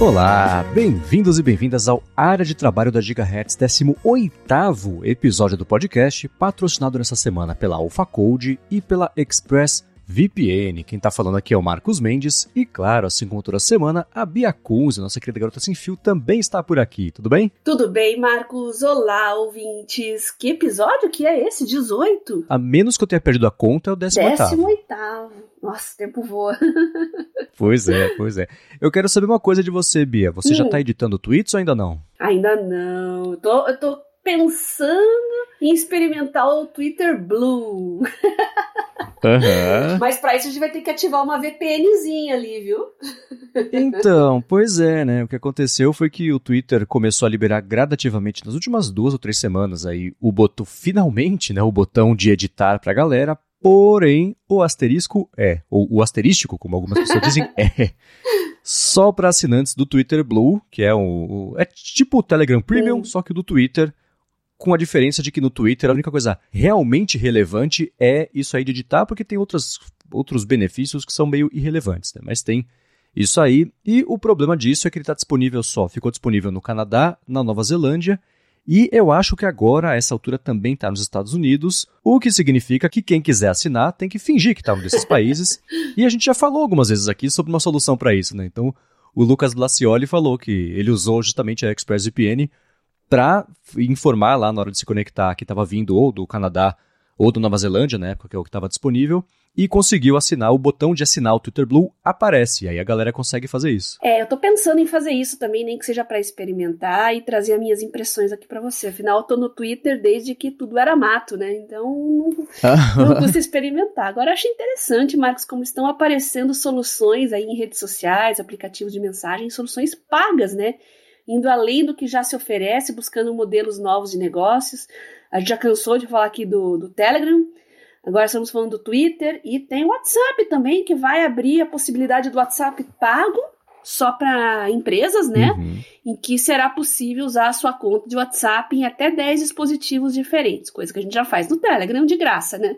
Olá, bem-vindos e bem-vindas ao Área de Trabalho da Gigahertz, 18º episódio do podcast, patrocinado nessa semana pela Alpha Code e pela Express VPN. Quem tá falando aqui é o Marcos Mendes e, claro, assim como toda semana, a Bia Kunze, nossa querida garota sem fio, também está por aqui. Tudo bem? Tudo bem, Marcos. Olá, ouvintes. Que episódio que é esse? 18? A menos que eu tenha perdido a conta, é o 18 18 Nossa, o tempo voa. pois é, pois é. Eu quero saber uma coisa de você, Bia. Você hum. já tá editando tweets ou ainda não? Ainda não. Tô, eu tô pensando em experimentar o Twitter Blue. Uhum. Mas para isso a gente vai ter que ativar uma VPNzinha ali, viu? Então, pois é, né? O que aconteceu foi que o Twitter começou a liberar gradativamente nas últimas duas ou três semanas aí o botão, finalmente, né? O botão de editar pra galera. Porém, o asterisco é, ou o asterístico, como algumas pessoas dizem, é só para assinantes do Twitter Blue, que é o, é tipo o Telegram Premium, só que do Twitter com a diferença de que no Twitter a única coisa realmente relevante é isso aí de editar, porque tem outros, outros benefícios que são meio irrelevantes, né? Mas tem isso aí. E o problema disso é que ele está disponível só, ficou disponível no Canadá, na Nova Zelândia, e eu acho que agora, a essa altura, também está nos Estados Unidos, o que significa que quem quiser assinar tem que fingir que está um desses países. e a gente já falou algumas vezes aqui sobre uma solução para isso, né? Então, o Lucas Glacioli falou que ele usou justamente a ExpressVPN para informar lá na hora de se conectar que estava vindo ou do Canadá ou do Nova Zelândia, na época que é o que estava disponível, e conseguiu assinar o botão de assinar o Twitter Blue aparece, e aí a galera consegue fazer isso. É, eu tô pensando em fazer isso também, nem que seja para experimentar e trazer as minhas impressões aqui para você. Afinal, eu tô no Twitter desde que tudo era mato, né? Então, não custa experimentar. Agora, acho interessante, Marcos, como estão aparecendo soluções aí em redes sociais, aplicativos de mensagem, soluções pagas, né? Indo além do que já se oferece, buscando modelos novos de negócios. A gente já cansou de falar aqui do, do Telegram, agora estamos falando do Twitter e tem o WhatsApp também, que vai abrir a possibilidade do WhatsApp pago só para empresas, né? Uhum. Em que será possível usar a sua conta de WhatsApp em até 10 dispositivos diferentes, coisa que a gente já faz no Telegram de graça, né?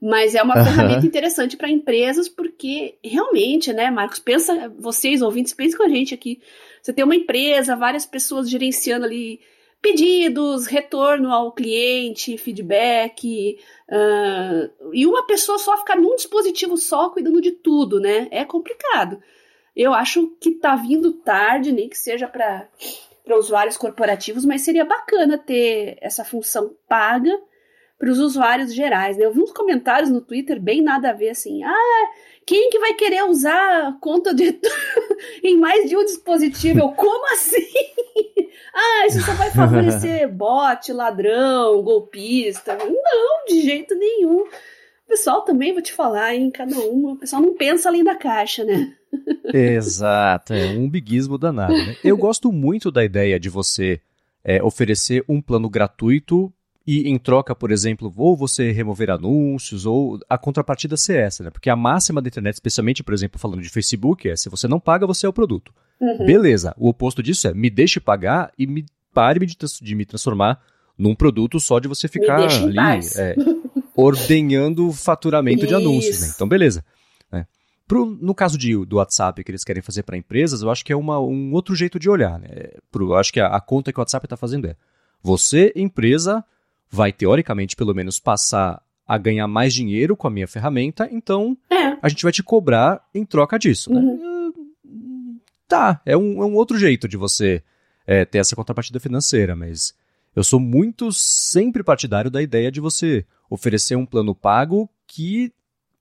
Mas é uma uhum. ferramenta interessante para empresas porque realmente, né, Marcos, pensa, vocês ouvintes, pensem com a gente aqui. Você tem uma empresa, várias pessoas gerenciando ali pedidos, retorno ao cliente, feedback, uh, e uma pessoa só ficar num dispositivo só cuidando de tudo, né? É complicado. Eu acho que tá vindo tarde, nem que seja para usuários corporativos, mas seria bacana ter essa função paga para os usuários gerais. Né? Eu vi uns comentários no Twitter bem nada a ver assim. Ah, quem que vai querer usar a conta de em mais de um dispositivo? Eu, como assim? ah, isso só vai favorecer bot, ladrão, golpista. Não, de jeito nenhum. O pessoal também, vou te falar, em cada uma, o pessoal não pensa além da caixa, né? Exato, é um biguismo danado. Né? Eu gosto muito da ideia de você é, oferecer um plano gratuito e em troca, por exemplo, ou você remover anúncios, ou a contrapartida ser essa, né? Porque a máxima da internet, especialmente, por exemplo, falando de Facebook, é se você não paga, você é o produto. Uhum. Beleza, o oposto disso é me deixe pagar e me pare de, de me transformar num produto só de você ficar ali é, ordenhando faturamento de anúncios, né? Então, beleza. Né? Pro, no caso de, do WhatsApp que eles querem fazer para empresas, eu acho que é uma, um outro jeito de olhar. Né? Pro, eu acho que a, a conta que o WhatsApp está fazendo é você, empresa, vai teoricamente pelo menos passar a ganhar mais dinheiro com a minha ferramenta, então é. a gente vai te cobrar em troca disso. Né? Uhum. Tá, é um, é um outro jeito de você é, ter essa contrapartida financeira, mas eu sou muito sempre partidário da ideia de você oferecer um plano pago que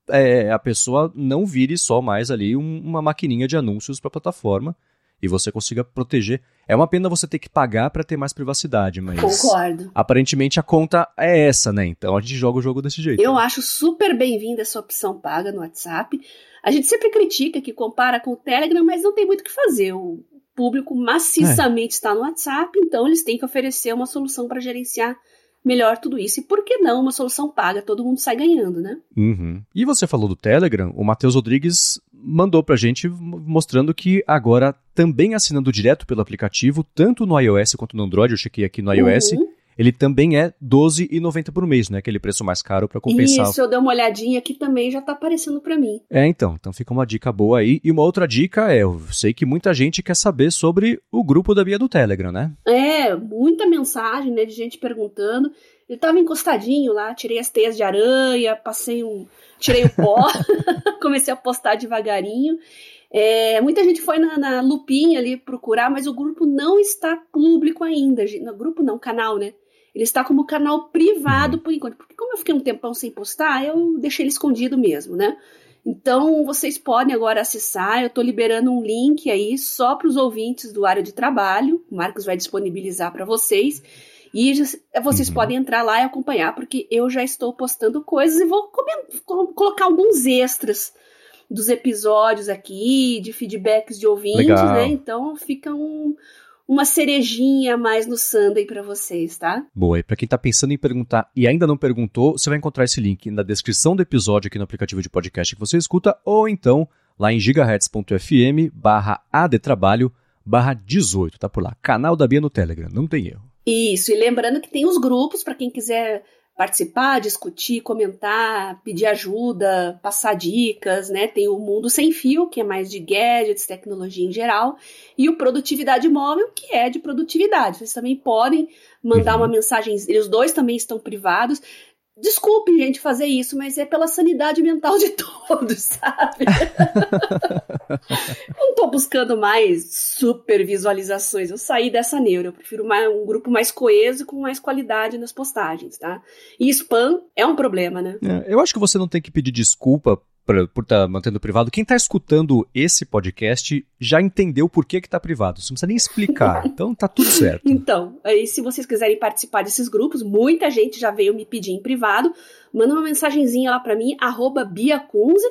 é, a pessoa não vire só mais ali um, uma maquininha de anúncios para a plataforma e você consiga proteger. É uma pena você ter que pagar para ter mais privacidade, mas. Concordo. Aparentemente a conta é essa, né? Então a gente joga o jogo desse jeito. Eu acho super bem-vinda essa opção paga no WhatsApp. A gente sempre critica que compara com o Telegram, mas não tem muito o que fazer. O público maciçamente é. está no WhatsApp, então eles têm que oferecer uma solução para gerenciar melhor tudo isso. E por que não uma solução paga? Todo mundo sai ganhando, né? Uhum. E você falou do Telegram, o Matheus Rodrigues mandou pra gente mostrando que agora, também assinando direto pelo aplicativo, tanto no iOS quanto no Android, eu chequei aqui no iOS, uhum. Ele também é R$12,90 por mês, né? Aquele preço mais caro para compensar. Isso, eu dei uma olhadinha aqui também, já tá aparecendo para mim. É, então. Então fica uma dica boa aí. E uma outra dica é, eu sei que muita gente quer saber sobre o grupo da Bia do Telegram, né? É, muita mensagem, né, de gente perguntando. Ele tava encostadinho lá, tirei as teias de aranha, passei um... Tirei o pó, comecei a postar devagarinho. É, muita gente foi na, na, lupinha ali procurar, mas o grupo não está público ainda. No grupo não, canal, né? Ele está como canal privado uhum. por enquanto. Porque como eu fiquei um tempão sem postar, eu deixei ele escondido mesmo, né? Então vocês podem agora acessar. Eu estou liberando um link aí só para os ouvintes do área de trabalho. O Marcos vai disponibilizar para vocês. E vocês uhum. podem entrar lá e acompanhar, porque eu já estou postando coisas e vou colocar alguns extras dos episódios aqui, de feedbacks de ouvintes, Legal. né? Então fica um, uma cerejinha a mais no Sunday para vocês, tá? Boa, e para quem tá pensando em perguntar e ainda não perguntou, você vai encontrar esse link na descrição do episódio aqui no aplicativo de podcast que você escuta, ou então lá em gigahertz.fm barra adtrabalho barra 18, tá por lá. Canal da Bia no Telegram, não tem erro. Isso, e lembrando que tem os grupos para quem quiser participar, discutir, comentar, pedir ajuda, passar dicas, né? Tem o Mundo Sem Fio, que é mais de gadgets, tecnologia em geral, e o Produtividade Móvel, que é de produtividade. Vocês também podem mandar uhum. uma mensagem, os dois também estão privados. Desculpe, gente, fazer isso, mas é pela sanidade mental de todos, sabe? não tô buscando mais super visualizações. Eu saí dessa neura. Eu prefiro mais, um grupo mais coeso e com mais qualidade nas postagens, tá? E spam é um problema, né? É, eu acho que você não tem que pedir desculpa por estar tá mantendo privado. Quem está escutando esse podcast já entendeu por que está privado. Você não precisa nem explicar. Então tá tudo certo. então, aí se vocês quiserem participar desses grupos, muita gente já veio me pedir em privado. Manda uma mensagenzinha lá para mim, arroba biacunze.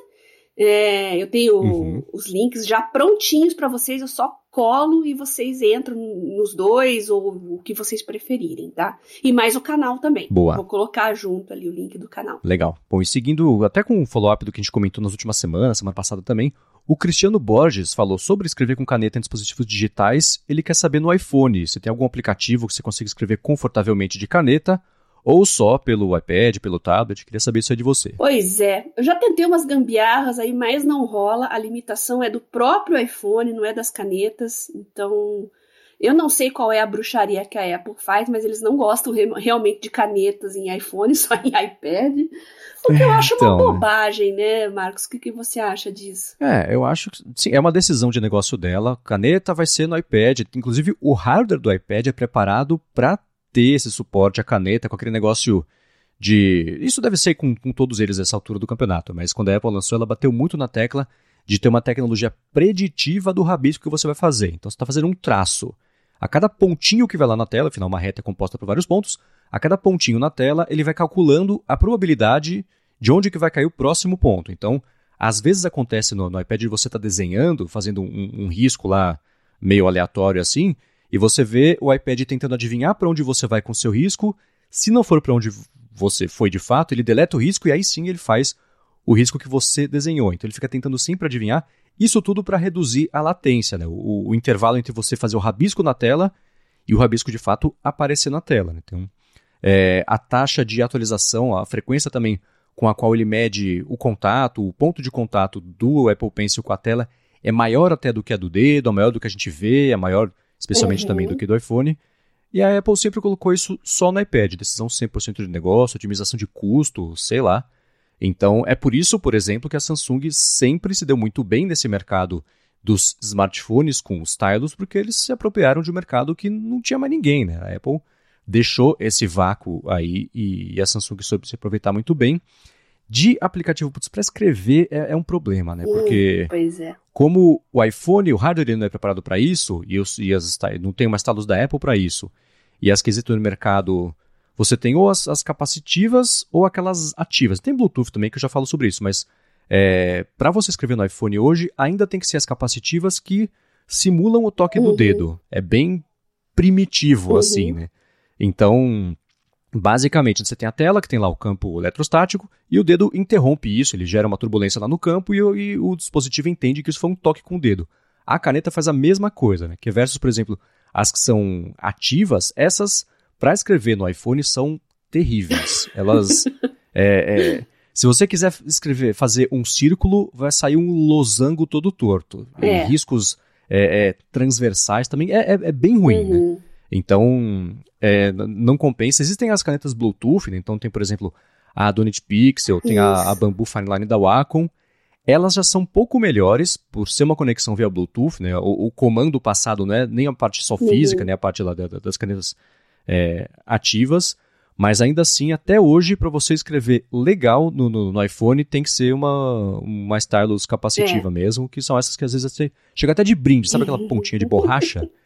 É, eu tenho uhum. os links já prontinhos para vocês, eu só colo e vocês entram nos dois ou o que vocês preferirem, tá? E mais o canal também. Boa. Vou colocar junto ali o link do canal. Legal. Bom, e seguindo até com o follow-up do que a gente comentou nas últimas semanas, semana passada também, o Cristiano Borges falou sobre escrever com caneta em dispositivos digitais. Ele quer saber no iPhone se tem algum aplicativo que você consiga escrever confortavelmente de caneta ou só pelo iPad, pelo tablet? Queria saber isso aí de você. Pois é, eu já tentei umas gambiarras aí, mas não rola. A limitação é do próprio iPhone, não é das canetas. Então, eu não sei qual é a bruxaria que a Apple faz, mas eles não gostam re realmente de canetas em iPhone, só em iPad. O que eu acho então, uma bobagem, né, Marcos? O que, que você acha disso? É, eu acho que sim, é uma decisão de negócio dela. Caneta vai ser no iPad. Inclusive, o hardware do iPad é preparado para ter esse suporte, a caneta, com aquele negócio de. Isso deve ser com, com todos eles nessa altura do campeonato, mas quando a Apple lançou, ela bateu muito na tecla de ter uma tecnologia preditiva do rabisco que você vai fazer. Então você está fazendo um traço. A cada pontinho que vai lá na tela, afinal, uma reta é composta por vários pontos, a cada pontinho na tela, ele vai calculando a probabilidade de onde que vai cair o próximo ponto. Então, às vezes acontece no, no iPad de você estar tá desenhando, fazendo um, um risco lá meio aleatório assim, e você vê o iPad tentando adivinhar para onde você vai com seu risco. Se não for para onde você foi de fato, ele deleta o risco e aí sim ele faz o risco que você desenhou. Então ele fica tentando sempre adivinhar. Isso tudo para reduzir a latência, né? o, o, intervalo entre você fazer o rabisco na tela e o rabisco de fato aparecer na tela. Né? Então, é, a taxa de atualização, a frequência também com a qual ele mede o contato, o ponto de contato do Apple Pencil com a tela é maior até do que a do dedo, é maior do que a gente vê, é maior especialmente uhum. também do que do iPhone. E a Apple sempre colocou isso só no iPad, decisão 100% de negócio, otimização de custo, sei lá. Então, é por isso, por exemplo, que a Samsung sempre se deu muito bem nesse mercado dos smartphones com os stylus, porque eles se apropriaram de um mercado que não tinha mais ninguém, né? A Apple deixou esse vácuo aí e a Samsung soube se aproveitar muito bem. De aplicativo para escrever é, é, um problema, né? Porque uh, é. como o iPhone, o hardware não é preparado para isso, e, os, e as, não tem mais talos da Apple para isso, e as que existem no mercado, você tem ou as, as, capacitivas ou aquelas ativas. Tem Bluetooth também, que eu já falo sobre isso, mas é, para você escrever no iPhone hoje, ainda tem que ser as capacitivas que simulam o toque uhum. do dedo. É bem primitivo, uhum. assim, né? Então, Basicamente, você tem a tela, que tem lá o campo eletrostático, e o dedo interrompe isso, ele gera uma turbulência lá no campo e, e o dispositivo entende que isso foi um toque com o dedo. A caneta faz a mesma coisa, né? Que versus, por exemplo, as que são ativas, essas para escrever no iPhone são terríveis. Elas. é, é, se você quiser escrever, fazer um círculo, vai sair um losango todo torto. É. Riscos é, é, transversais também é, é, é bem ruim, né? uhum. né? Então, é, não compensa. Existem as canetas Bluetooth, né? então tem, por exemplo, a Donut Pixel, tem a, a Bamboo Fineline da Wacom. Elas já são um pouco melhores por ser uma conexão via Bluetooth, né? O, o comando passado não é nem a parte só física, uhum. nem a parte lá da, das canetas é, ativas. Mas ainda assim, até hoje, para você escrever legal no, no, no, iPhone, tem que ser uma, uma stylus capacitiva é. mesmo, que são essas que às vezes você chega até de brinde, sabe aquela pontinha de borracha?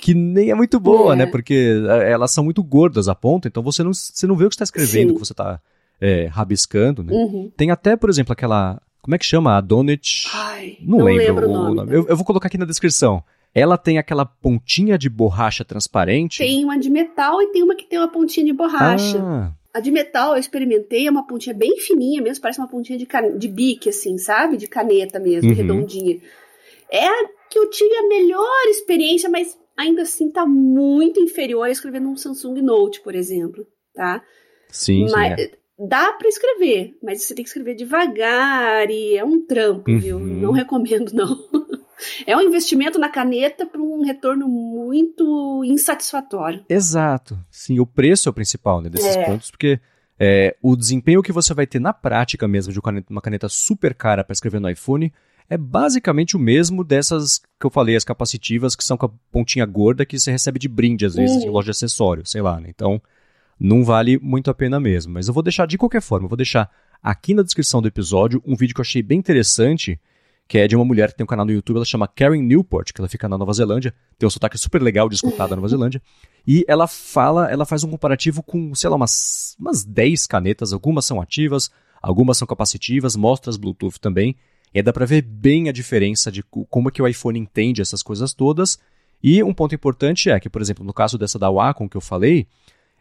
que nem é muito boa, né? é. né? Porque é, elas são muito gordas a ponta, então você não, você não vê o que está escrevendo, o que você está é, rabiscando, né? Uhum. Tem até, por exemplo, aquela. Como é que chama? A Donut. Ai, não, não lembro, lembro, o nome. nome. Eu, eu, vou colocar aqui na descrição. Ela tem aquela pontinha de borracha transparente. Tem uma de metal e tem uma que tem uma pontinha de borracha. Ah. A de metal eu experimentei, é uma pontinha bem fininha mesmo, parece uma pontinha de, can... de bique, assim, sabe? De caneta mesmo, uhum. redondinha. É a que eu tive a melhor experiência, mas ainda assim tá muito inferior a escrever num Samsung Note, por exemplo, tá? Sim, mas, sim. É. Dá para escrever, mas você tem que escrever devagar e é um trampo, uhum. viu? Não recomendo, não. É um investimento na caneta para um retorno muito insatisfatório. Exato. Sim, o preço é o principal né, desses é. pontos, porque é, o desempenho que você vai ter na prática mesmo de uma caneta super cara para escrever no iPhone é basicamente o mesmo dessas que eu falei, as capacitivas, que são com a pontinha gorda que você recebe de brinde, às vezes, uhum. em loja de acessório, sei lá, né? Então, não vale muito a pena mesmo. Mas eu vou deixar de qualquer forma, eu vou deixar aqui na descrição do episódio um vídeo que eu achei bem interessante, que é de uma mulher que tem um canal no YouTube, ela chama Karen Newport, que ela fica na Nova Zelândia, tem um sotaque super legal de escutar da Nova Zelândia, e ela fala, ela faz um comparativo com, sei lá, umas, umas 10 canetas, algumas são ativas, algumas são capacitivas, mostra as Bluetooth também, e dá para ver bem a diferença de como é que o iPhone entende essas coisas todas, e um ponto importante é que, por exemplo, no caso dessa da Wacom que eu falei,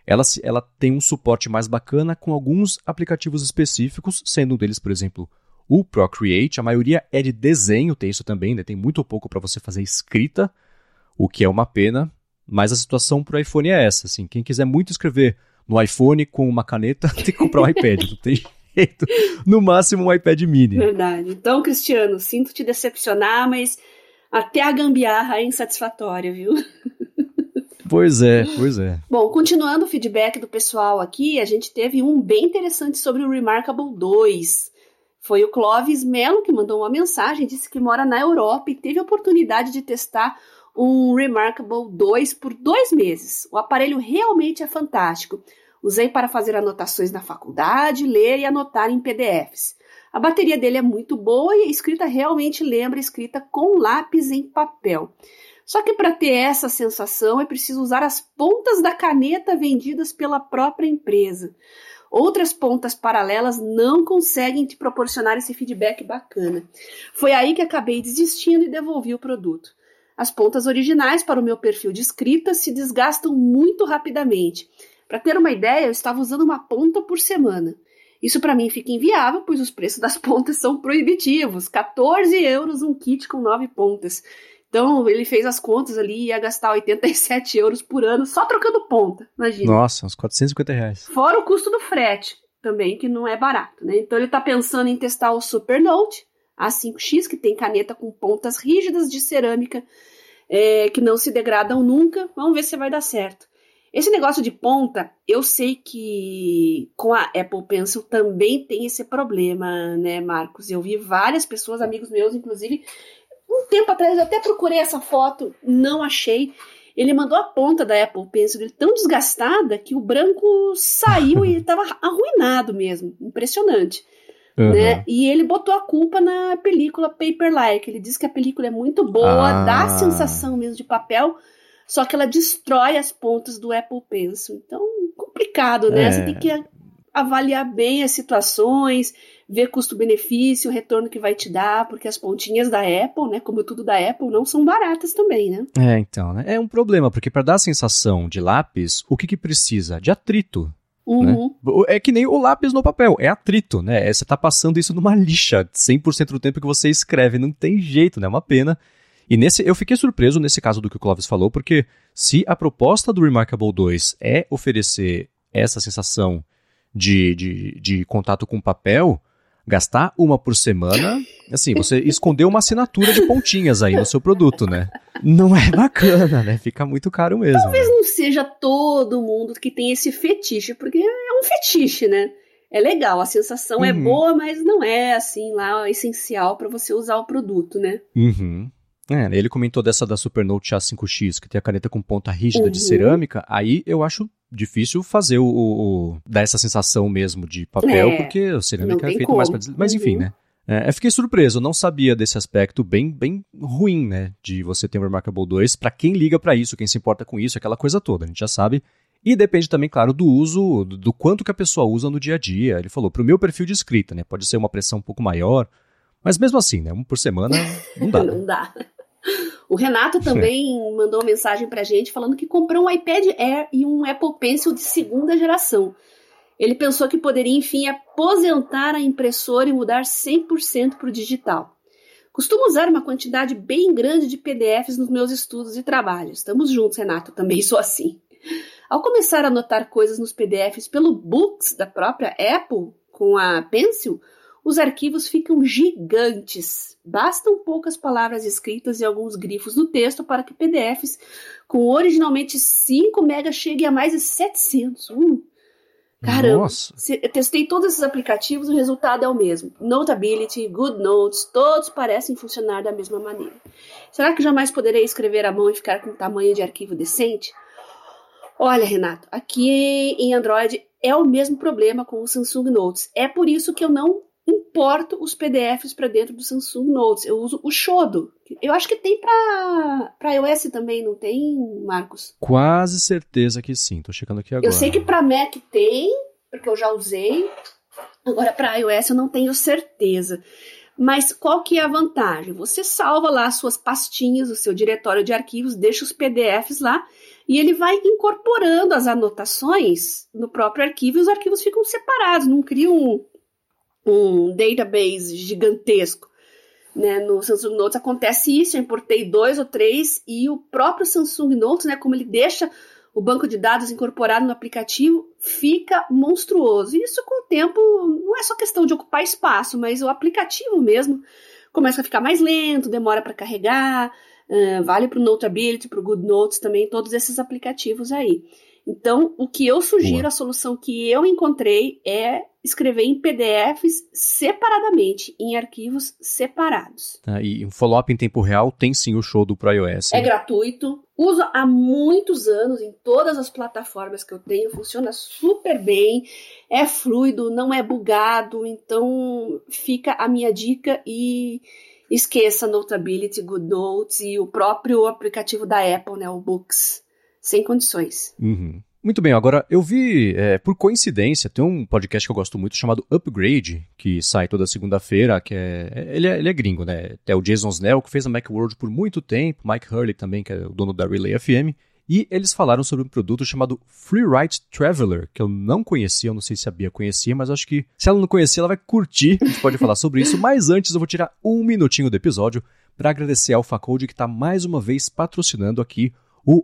ela, ela tem um suporte mais bacana com alguns aplicativos específicos, sendo um deles, por exemplo, o Procreate. A maioria é de desenho, tem isso também, né? tem muito pouco para você fazer escrita, o que é uma pena, mas a situação para o iPhone é essa. Assim, quem quiser muito escrever no iPhone com uma caneta, tem que comprar um iPad, não tem jeito. No máximo um iPad mini. Verdade. Então, Cristiano, sinto te decepcionar, mas até a gambiarra é insatisfatória, viu? Pois é, pois é. Bom, continuando o feedback do pessoal aqui, a gente teve um bem interessante sobre o Remarkable 2. Foi o Clóvis Melo que mandou uma mensagem, disse que mora na Europa e teve a oportunidade de testar um Remarkable 2 por dois meses. O aparelho realmente é fantástico. Usei para fazer anotações na faculdade, ler e anotar em PDFs. A bateria dele é muito boa e a escrita realmente lembra escrita com lápis em papel. Só que para ter essa sensação é preciso usar as pontas da caneta vendidas pela própria empresa. Outras pontas paralelas não conseguem te proporcionar esse feedback bacana. Foi aí que acabei desistindo e devolvi o produto. As pontas originais para o meu perfil de escrita se desgastam muito rapidamente. Para ter uma ideia, eu estava usando uma ponta por semana. Isso para mim fica inviável, pois os preços das pontas são proibitivos. 14 euros um kit com 9 pontas. Então ele fez as contas ali e ia gastar 87 euros por ano só trocando ponta, imagina. Nossa, uns 450 reais. Fora o custo do frete também, que não é barato, né? Então ele está pensando em testar o Supernote A5X, que tem caneta com pontas rígidas de cerâmica é, que não se degradam nunca. Vamos ver se vai dar certo. Esse negócio de ponta, eu sei que com a Apple Pencil também tem esse problema, né, Marcos? Eu vi várias pessoas, amigos meus, inclusive, um tempo atrás eu até procurei essa foto, não achei. Ele mandou a ponta da Apple Pencil dele tão desgastada que o branco saiu e estava arruinado mesmo. Impressionante. Uhum. Né? E ele botou a culpa na película Paper-like. Ele diz que a película é muito boa, ah. dá a sensação mesmo de papel, só que ela destrói as pontas do Apple Pencil. Então, complicado, né? É. Você tem que avaliar bem as situações, ver custo-benefício, o retorno que vai te dar, porque as pontinhas da Apple, né, como tudo da Apple, não são baratas também, né? É, então, né? É um problema, porque para dar a sensação de lápis, o que que precisa? De atrito. Uhum. Né? É que nem o lápis no papel, é atrito, né? É, você tá passando isso numa lixa 100% do tempo que você escreve, não tem jeito, né? É uma pena. E nesse, eu fiquei surpreso nesse caso do que o Clóvis falou, porque se a proposta do Remarkable 2 é oferecer essa sensação de, de, de contato com papel, gastar uma por semana, assim, você escondeu uma assinatura de pontinhas aí no seu produto, né? Não é bacana, né? Fica muito caro mesmo. Talvez né? não seja todo mundo que tem esse fetiche, porque é um fetiche, né? É legal, a sensação é uhum. é boa, mas não é assim lá essencial para você usar o produto, né? Uhum. É, ele comentou dessa da Supernote A5X, que tem a caneta com ponta rígida uhum. de cerâmica. Aí eu acho difícil fazer o, o, o dar essa sensação mesmo de papel, é, porque a cerâmica é feita mais para Mas enfim, uhum. né? É, eu fiquei surpreso, eu não sabia desse aspecto bem, bem ruim, né? De você ter um Remarkable 2. Para quem liga para isso, quem se importa com isso, aquela coisa toda, a gente já sabe. E depende também, claro, do uso, do, do quanto que a pessoa usa no dia a dia. Ele falou, pro meu perfil de escrita, né? Pode ser uma pressão um pouco maior. Mas mesmo assim, né? Um por semana não dá. não dá. O Renato também mandou uma mensagem pra gente falando que comprou um iPad Air e um Apple Pencil de segunda geração. Ele pensou que poderia, enfim, aposentar a impressora e mudar 100% para o digital. Costumo usar uma quantidade bem grande de PDFs nos meus estudos e trabalhos. Estamos juntos, Renato, também sou assim. Ao começar a anotar coisas nos PDFs pelo Books da própria Apple, com a Pencil, os arquivos ficam gigantes. Bastam poucas palavras escritas e alguns grifos no texto para que PDFs com originalmente 5 megas cheguem a mais de 700. Uh, caramba! Nossa. Eu testei todos esses aplicativos e o resultado é o mesmo. Notability, Good Notes, todos parecem funcionar da mesma maneira. Será que jamais poderei escrever à mão e ficar com tamanho de arquivo decente? Olha, Renato, aqui em Android é o mesmo problema com o Samsung Notes. É por isso que eu não importo os PDFs para dentro do Samsung Notes. Eu uso o Shodo. Eu acho que tem para iOS também, não tem, Marcos? Quase certeza que sim. Tô checando aqui agora. Eu sei que para Mac tem, porque eu já usei. Agora para iOS eu não tenho certeza. Mas qual que é a vantagem? Você salva lá as suas pastinhas, o seu diretório de arquivos, deixa os PDFs lá e ele vai incorporando as anotações no próprio arquivo e os arquivos ficam separados, não cria um, um database gigantesco. Né, no Samsung Notes acontece isso, eu importei dois ou três e o próprio Samsung Notes, né, como ele deixa o banco de dados incorporado no aplicativo, fica monstruoso. E isso com o tempo não é só questão de ocupar espaço, mas o aplicativo mesmo começa a ficar mais lento, demora para carregar, uh, vale para o Notability, para o Good Notes também, todos esses aplicativos aí. Então, o que eu sugiro, Boa. a solução que eu encontrei é escrever em PDFs separadamente, em arquivos separados. Ah, e um follow-up em tempo real tem sim o show do Pro iOS. É gratuito, uso há muitos anos em todas as plataformas que eu tenho, funciona super bem, é fluido, não é bugado, então fica a minha dica e esqueça Notability, Good Notes e o próprio aplicativo da Apple, né, o Books sem condições. Uhum. Muito bem, agora eu vi, é, por coincidência, tem um podcast que eu gosto muito chamado Upgrade, que sai toda segunda-feira, que é ele, é. ele é gringo, né? É o Jason Snell, que fez a Macworld por muito tempo, Mike Hurley também, que é o dono da Relay FM, e eles falaram sobre um produto chamado Freeride Traveler, que eu não conhecia, eu não sei se a Bia conhecia, mas acho que se ela não conhecia, ela vai curtir, a gente pode falar sobre isso, mas antes eu vou tirar um minutinho do episódio para agradecer a AlphaCode que está mais uma vez patrocinando aqui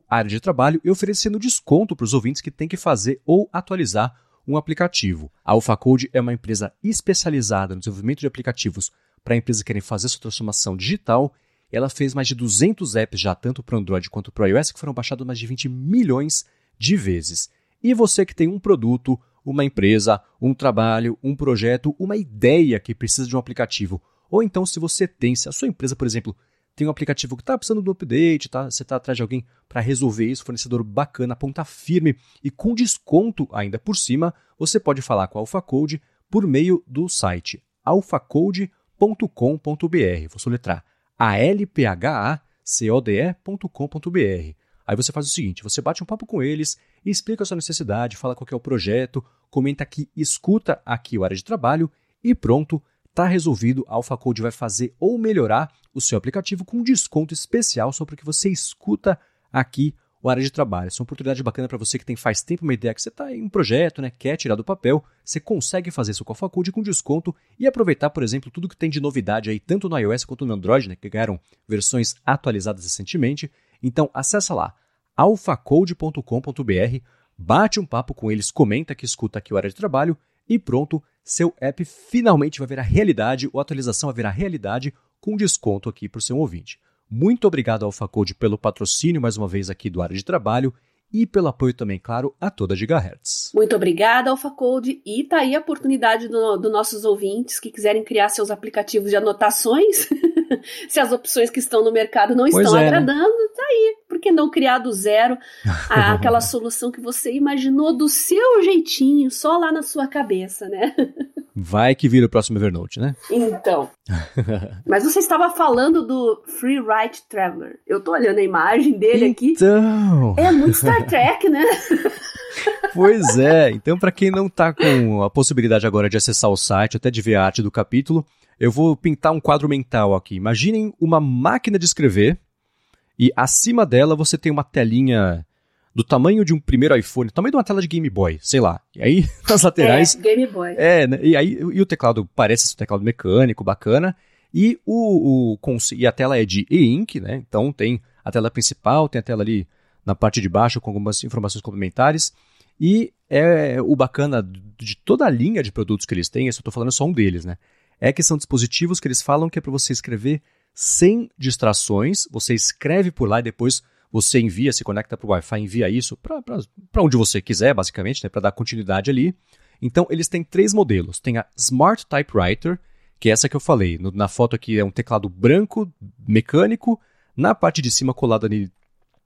Área de Trabalho e oferecendo desconto para os ouvintes que têm que fazer ou atualizar um aplicativo. A AlphaCode é uma empresa especializada no desenvolvimento de aplicativos para empresas que querem fazer sua transformação digital. Ela fez mais de 200 apps já, tanto para Android quanto para iOS, que foram baixados mais de 20 milhões de vezes. E você que tem um produto, uma empresa, um trabalho, um projeto, uma ideia que precisa de um aplicativo, ou então se você tem, se a sua empresa, por exemplo, tem um aplicativo que está precisando de um update, tá? você está atrás de alguém para resolver isso, fornecedor bacana, ponta firme e com desconto ainda por cima, você pode falar com a AlphaCode por meio do site alphacode.com.br. Vou soletrar alphacode.com.br. Aí você faz o seguinte, você bate um papo com eles, explica a sua necessidade, fala qual é o projeto, comenta que escuta aqui o área de trabalho e pronto, Tá resolvido, a AlphaCode vai fazer ou melhorar o seu aplicativo com um desconto especial só porque você escuta aqui o área de trabalho. Essa é uma oportunidade bacana para você que tem faz tempo uma ideia que você está em um projeto, né, quer tirar do papel, você consegue fazer isso com a Faculdade com desconto e aproveitar, por exemplo, tudo que tem de novidade aí, tanto no iOS quanto no Android, né, que ganharam versões atualizadas recentemente. Então, acessa lá, alfacode.com.br, bate um papo com eles, comenta que escuta aqui o área de trabalho e pronto, seu app finalmente vai virar realidade, ou a atualização vai virar realidade com desconto aqui para o seu ouvinte. Muito obrigado ao Facode pelo patrocínio mais uma vez aqui do área de trabalho e pelo apoio também, claro, a toda Gigahertz. Muito obrigada, AlphaCode. E tá aí a oportunidade dos do nossos ouvintes que quiserem criar seus aplicativos de anotações. Se as opções que estão no mercado não pois estão é, né? agradando, né? tá aí. Que não criar do zero aquela solução que você imaginou do seu jeitinho, só lá na sua cabeça, né? Vai que vira o próximo Evernote, né? Então. Mas você estava falando do Free Ride Traveler. Eu tô olhando a imagem dele então... aqui. É muito Star Trek, né? Pois é. Então, para quem não tá com a possibilidade agora de acessar o site, até de ver a arte do capítulo, eu vou pintar um quadro mental aqui. Imaginem uma máquina de escrever e acima dela você tem uma telinha do tamanho de um primeiro iPhone, tamanho de uma tela de Game Boy, sei lá. E aí, nas laterais. É, Game Boy. É, né, e aí e o teclado parece ser um teclado mecânico, bacana. E, o, o, e a tela é de e-ink, né? Então tem a tela principal, tem a tela ali na parte de baixo com algumas informações complementares. E é o bacana de toda a linha de produtos que eles têm, eu estou falando só um deles, né? É que são dispositivos que eles falam que é para você escrever sem distrações. Você escreve por lá e depois você envia, se conecta para o Wi-Fi, envia isso para onde você quiser, basicamente, né, para dar continuidade ali. Então, eles têm três modelos. Tem a Smart Typewriter, que é essa que eu falei. No, na foto aqui é um teclado branco, mecânico. Na parte de cima, colada nele,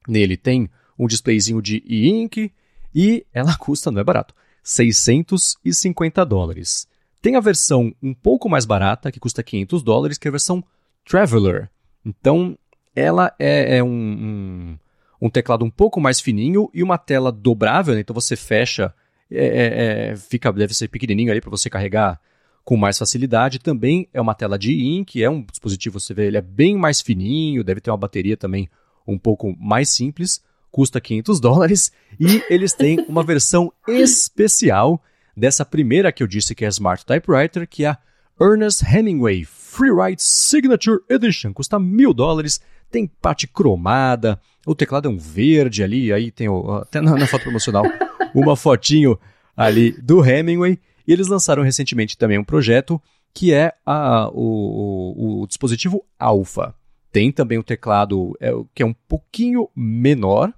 nele tem um displayzinho de e-ink. E ela custa, não é barato, 650 dólares. Tem a versão um pouco mais barata, que custa 500 dólares, que é a versão Traveler. Então, ela é, é um, um, um, teclado um pouco mais fininho e uma tela dobrável, né? então você fecha, é, é, é fica deve ser pequenininho ali para você carregar com mais facilidade. Também é uma tela de ink, é um dispositivo, você vê, ele é bem mais fininho, deve ter uma bateria também um pouco mais simples, custa 500 dólares e eles têm uma versão especial dessa primeira que eu disse que é Smart Typewriter, que é a Ernest Hemingway Freeride Signature Edition, custa mil dólares tem parte cromada, o teclado é um verde ali, aí tem o, até na, na foto promocional uma fotinho ali do Hemingway. E eles lançaram recentemente também um projeto que é a, o, o, o dispositivo Alpha. Tem também o teclado é, que é um pouquinho menor,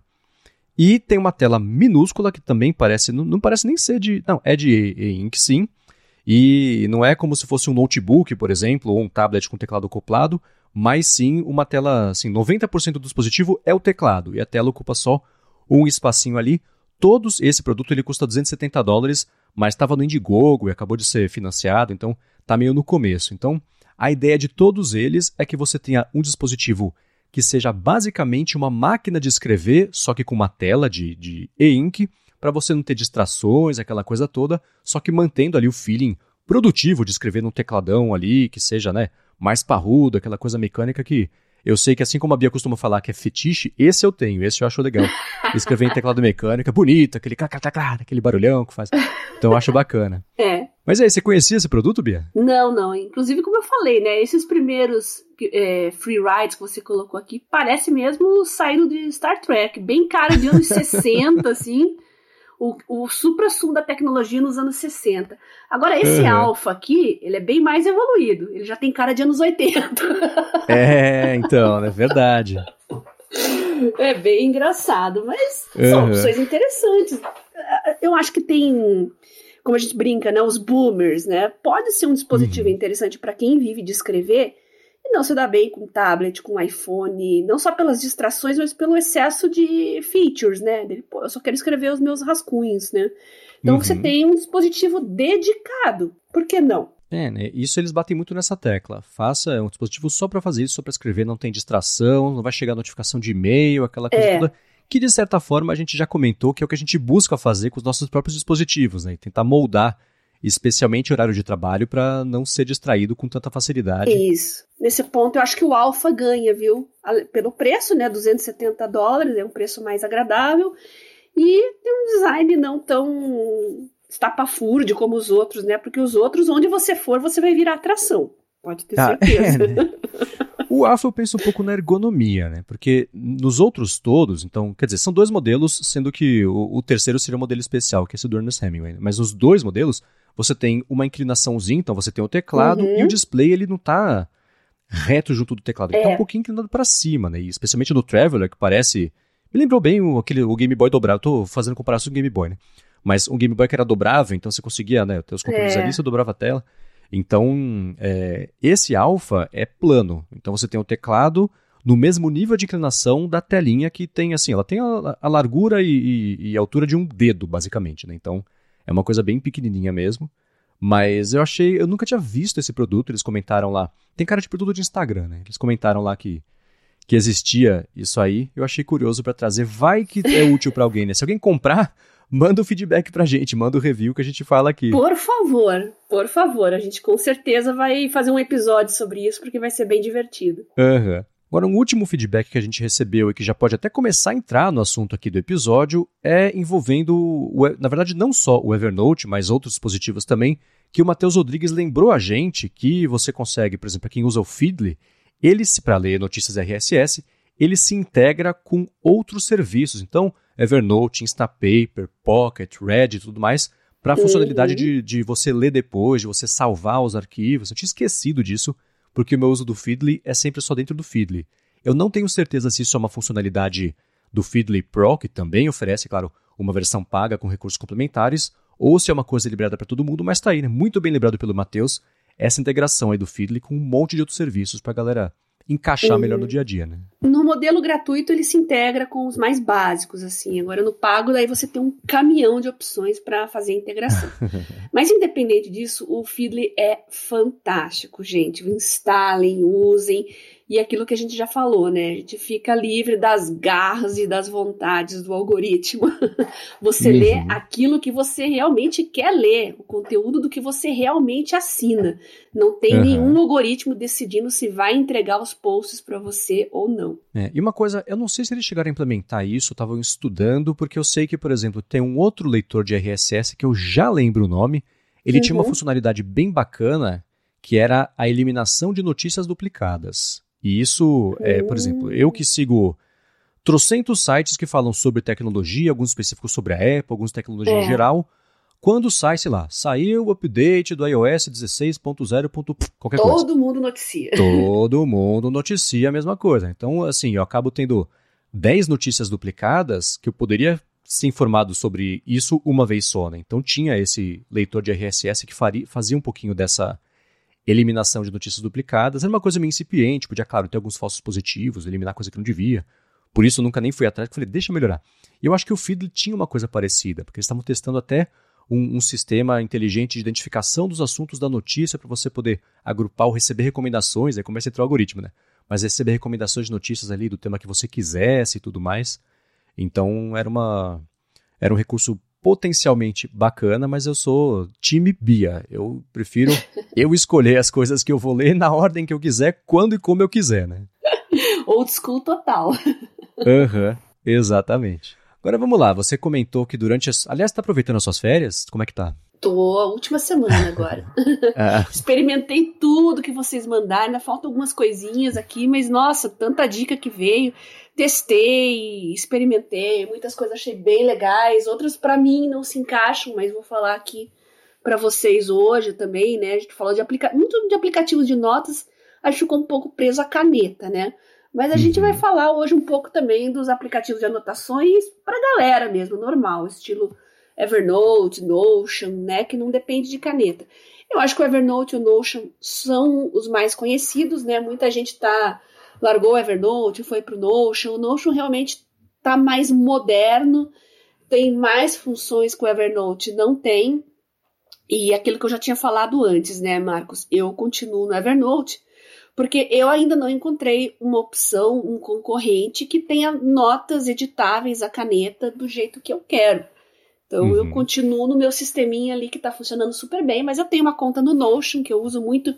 e tem uma tela minúscula que também parece, não, não, parece nem ser de. Não, é de ink sim. E não é como se fosse um notebook, por exemplo, ou um tablet com teclado acoplado, mas sim uma tela, assim, 90% do dispositivo é o teclado e a tela ocupa só um espacinho ali. Todos, esse produto ele custa 270 dólares, mas estava no Indiegogo e acabou de ser financiado, então está meio no começo. Então, a ideia de todos eles é que você tenha um dispositivo que seja basicamente uma máquina de escrever, só que com uma tela de, de e-ink, para você não ter distrações, aquela coisa toda, só que mantendo ali o feeling produtivo de escrever num tecladão ali, que seja, né, mais parrudo, aquela coisa mecânica que eu sei que assim como a Bia costuma falar que é fetiche, esse eu tenho, esse eu acho legal. Escrever em teclado mecânico é bonito, aquele aquele barulhão que faz. Então eu acho bacana. É. Mas aí, você conhecia esse produto, Bia? Não, não. Inclusive, como eu falei, né? Esses primeiros é, free rides que você colocou aqui, parece mesmo saindo de Star Trek. Bem cara de anos 60, assim o, o supra-sumo da tecnologia nos anos 60. Agora, esse uhum. Alpha aqui, ele é bem mais evoluído. Ele já tem cara de anos 80. É, então, é verdade. É bem engraçado, mas uhum. são opções interessantes. Eu acho que tem, como a gente brinca, né, os boomers, né? Pode ser um dispositivo uhum. interessante para quem vive de escrever, não se dá bem com tablet, com iPhone, não só pelas distrações, mas pelo excesso de features, né? Dele, pô, eu só quero escrever os meus rascunhos, né? Então uhum. você tem um dispositivo dedicado. Por que não? É, né? Isso eles batem muito nessa tecla. Faça um dispositivo só para fazer isso, só para escrever, não tem distração, não vai chegar notificação de e-mail, aquela coisa é. toda. Que de certa forma a gente já comentou que é o que a gente busca fazer com os nossos próprios dispositivos, né? E tentar moldar especialmente horário de trabalho, para não ser distraído com tanta facilidade. Isso. Nesse ponto, eu acho que o Alpha ganha, viu? Pelo preço, né? 270 dólares, é um preço mais agradável. E tem um design não tão estapafúrdio como os outros, né? Porque os outros, onde você for, você vai virar atração. Pode ter ah, certeza. É, né? O Alpha eu penso um pouco na ergonomia, né? Porque nos outros todos, então, quer dizer, são dois modelos, sendo que o, o terceiro seria um modelo especial, que é esse do Ernest Hemingway. Mas os dois modelos, você tem uma inclinaçãozinha, então você tem o teclado uhum. e o display ele não tá reto junto do teclado, ele é. tá um pouquinho inclinado para cima, né? E especialmente no Traveler, que parece me lembrou bem o, aquele, o Game Boy dobrável. Tô fazendo comparação com o Game Boy, né? Mas um Game Boy que era dobrável, então você conseguia, né? Ter os controles é. ali, você dobrava a tela. Então, é, esse alfa é plano. Então você tem o teclado no mesmo nível de inclinação da telinha que tem, assim, ela tem a, a largura e, e, e, altura de um dedo, basicamente, né? Então, é uma coisa bem pequenininha mesmo. Mas eu achei, eu nunca tinha visto esse produto, eles comentaram lá. Tem cara de produto de Instagram, né? Eles comentaram lá que que existia isso aí, eu achei curioso para trazer. Vai que é útil para alguém, né? Se alguém comprar, manda o feedback pra gente, manda o review que a gente fala aqui. Por favor, por favor. A gente com certeza vai fazer um episódio sobre isso, porque vai ser bem divertido. Uhum. Agora, um último feedback que a gente recebeu e que já pode até começar a entrar no assunto aqui do episódio é envolvendo, na verdade, não só o Evernote, mas outros dispositivos também, que o Matheus Rodrigues lembrou a gente que você consegue, por exemplo, quem usa o Feedly, ele, para ler notícias RSS, ele se integra com outros serviços. Então, Evernote, Instapaper, Pocket, Reddit e tudo mais, para a funcionalidade de, de você ler depois, de você salvar os arquivos. Eu tinha esquecido disso, porque o meu uso do Feedly é sempre só dentro do Feedly. Eu não tenho certeza se isso é uma funcionalidade do Feedly Pro, que também oferece, claro, uma versão paga com recursos complementares, ou se é uma coisa liberada para todo mundo, mas está aí, né? Muito bem lembrado pelo Matheus essa integração aí do Feedly com um monte de outros serviços para a galera encaixar melhor no dia a dia, né? No modelo gratuito ele se integra com os mais básicos, assim. Agora no pago daí você tem um caminhão de opções para fazer a integração. Mas independente disso, o Feedly é fantástico, gente. Instalem, usem. E aquilo que a gente já falou, né? A gente fica livre das garras e das vontades do algoritmo. você uhum. lê aquilo que você realmente quer ler, o conteúdo do que você realmente assina. Não tem uhum. nenhum algoritmo decidindo se vai entregar os posts para você ou não. É, e uma coisa, eu não sei se eles chegaram a implementar isso, estavam estudando, porque eu sei que, por exemplo, tem um outro leitor de RSS que eu já lembro o nome. Ele uhum. tinha uma uhum. funcionalidade bem bacana que era a eliminação de notícias duplicadas. E isso, é, por exemplo, eu que sigo trocentos sites que falam sobre tecnologia, alguns específicos sobre a Apple, alguns tecnologia é. em geral. Quando sai, sei lá, saiu o update do iOS 16.0. qualquer Todo coisa. Todo mundo noticia. Todo mundo noticia a mesma coisa. Então, assim, eu acabo tendo 10 notícias duplicadas que eu poderia ser informado sobre isso uma vez só, né? Então tinha esse leitor de RSS que faria, fazia um pouquinho dessa eliminação de notícias duplicadas. Era uma coisa meio incipiente, podia, claro, ter alguns falsos positivos, eliminar coisa que não devia. Por isso eu nunca nem fui atrás, falei, deixa eu melhorar. E eu acho que o Feedly tinha uma coisa parecida, porque eles estavam testando até um, um, sistema inteligente de identificação dos assuntos da notícia para você poder agrupar ou receber recomendações, aí começa a entrar o algoritmo, né? Mas receber recomendações de notícias ali do tema que você quisesse e tudo mais. Então era uma era um recurso potencialmente bacana, mas eu sou time Bia. Eu prefiro eu escolher as coisas que eu vou ler na ordem que eu quiser, quando e como eu quiser, né? Old school total. Aham, uhum, exatamente. Agora vamos lá, você comentou que durante as... Aliás, tá aproveitando as suas férias? Como é que tá? Tô, a última semana agora. ah. Experimentei tudo que vocês mandaram, ainda faltam algumas coisinhas aqui, mas nossa, tanta dica que veio testei, experimentei, muitas coisas achei bem legais, outras para mim não se encaixam, mas vou falar aqui para vocês hoje também, né? A gente falou de aplica muito de aplicativos de notas, a gente ficou um pouco preso à caneta, né? Mas a gente vai uhum. falar hoje um pouco também dos aplicativos de anotações para galera mesmo, normal, estilo Evernote, Notion, né, que não depende de caneta. Eu acho que o Evernote e o Notion são os mais conhecidos, né? Muita gente está largou o Evernote, foi para o Notion. O Notion realmente está mais moderno, tem mais funções que o Evernote não tem. E aquilo que eu já tinha falado antes, né, Marcos? Eu continuo no Evernote porque eu ainda não encontrei uma opção, um concorrente que tenha notas editáveis à caneta do jeito que eu quero. Então uhum. eu continuo no meu sisteminha ali que está funcionando super bem, mas eu tenho uma conta no Notion que eu uso muito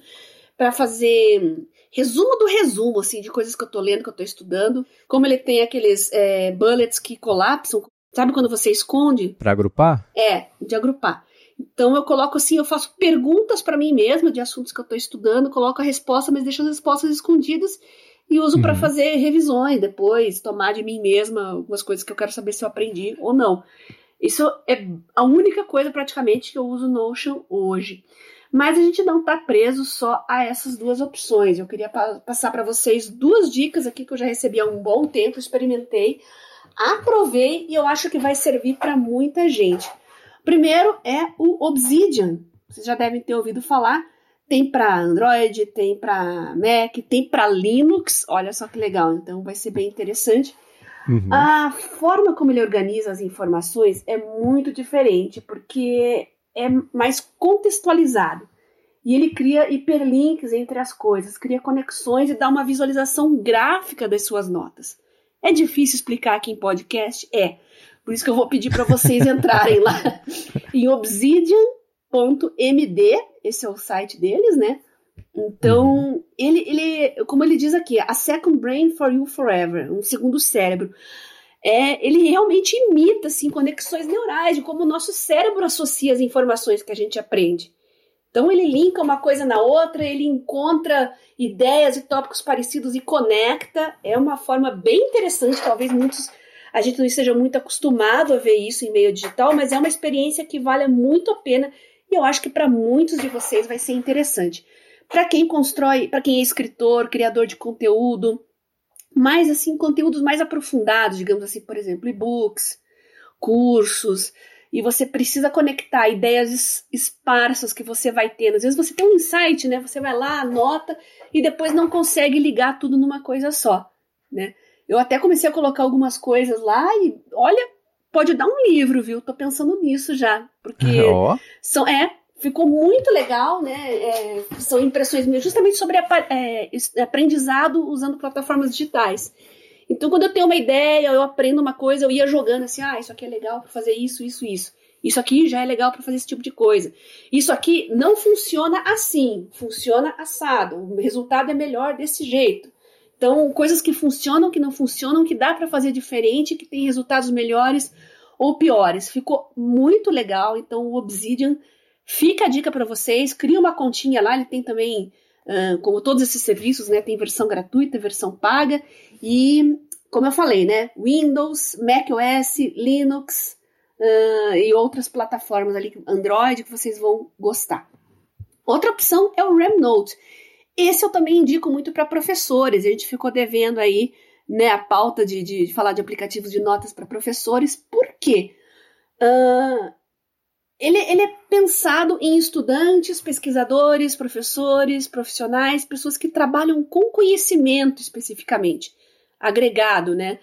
para fazer resumo do resumo, assim, de coisas que eu tô lendo, que eu tô estudando. Como ele tem aqueles é, bullets que colapsam, sabe quando você esconde? Para agrupar? É, de agrupar. Então eu coloco assim, eu faço perguntas para mim mesma de assuntos que eu tô estudando, coloco a resposta, mas deixo as respostas escondidas e uso uhum. para fazer revisões depois, tomar de mim mesma algumas coisas que eu quero saber se eu aprendi ou não. Isso é a única coisa praticamente que eu uso Notion hoje. Mas a gente não está preso só a essas duas opções. Eu queria pa passar para vocês duas dicas aqui que eu já recebi há um bom tempo, experimentei, aprovei e eu acho que vai servir para muita gente. Primeiro é o Obsidian. Vocês já devem ter ouvido falar. Tem para Android, tem para Mac, tem para Linux. Olha só que legal. Então vai ser bem interessante. Uhum. A forma como ele organiza as informações é muito diferente, porque é mais contextualizado. E ele cria hiperlinks entre as coisas, cria conexões e dá uma visualização gráfica das suas notas. É difícil explicar aqui em podcast? É. Por isso que eu vou pedir para vocês entrarem lá em obsidian.md, esse é o site deles, né? Então, uhum. ele, ele, como ele diz aqui, a second brain for you forever, um segundo cérebro. É, ele realmente imita assim, conexões neurais de como o nosso cérebro associa as informações que a gente aprende. Então ele linka uma coisa na outra, ele encontra ideias e tópicos parecidos e conecta. É uma forma bem interessante, talvez muitos a gente não esteja muito acostumado a ver isso em meio digital, mas é uma experiência que vale muito a pena e eu acho que para muitos de vocês vai ser interessante para quem constrói, para quem é escritor, criador de conteúdo, mais assim, conteúdos mais aprofundados, digamos assim, por exemplo, e-books, cursos, e você precisa conectar ideias esparsas que você vai tendo. Às vezes você tem um insight, né? Você vai lá, anota e depois não consegue ligar tudo numa coisa só, né? Eu até comecei a colocar algumas coisas lá e olha, pode dar um livro, viu? Tô pensando nisso já, porque oh. são é ficou muito legal, né? É, são impressões minhas justamente sobre é, aprendizado usando plataformas digitais. Então, quando eu tenho uma ideia, eu aprendo uma coisa, eu ia jogando assim, ah, isso aqui é legal para fazer isso, isso, isso. Isso aqui já é legal para fazer esse tipo de coisa. Isso aqui não funciona assim, funciona assado. O resultado é melhor desse jeito. Então, coisas que funcionam, que não funcionam, que dá para fazer diferente, que tem resultados melhores ou piores. Ficou muito legal. Então, o Obsidian Fica a dica para vocês, cria uma continha lá, ele tem também, uh, como todos esses serviços, né, tem versão gratuita, versão paga, e como eu falei, né, Windows, macOS, Linux uh, e outras plataformas ali, Android, que vocês vão gostar. Outra opção é o Remnote. Esse eu também indico muito para professores, a gente ficou devendo aí né, a pauta de, de, falar de aplicativos de notas para professores, por quê? Uh, ele, ele é pensado em estudantes, pesquisadores, professores, profissionais, pessoas que trabalham com conhecimento especificamente, agregado, né?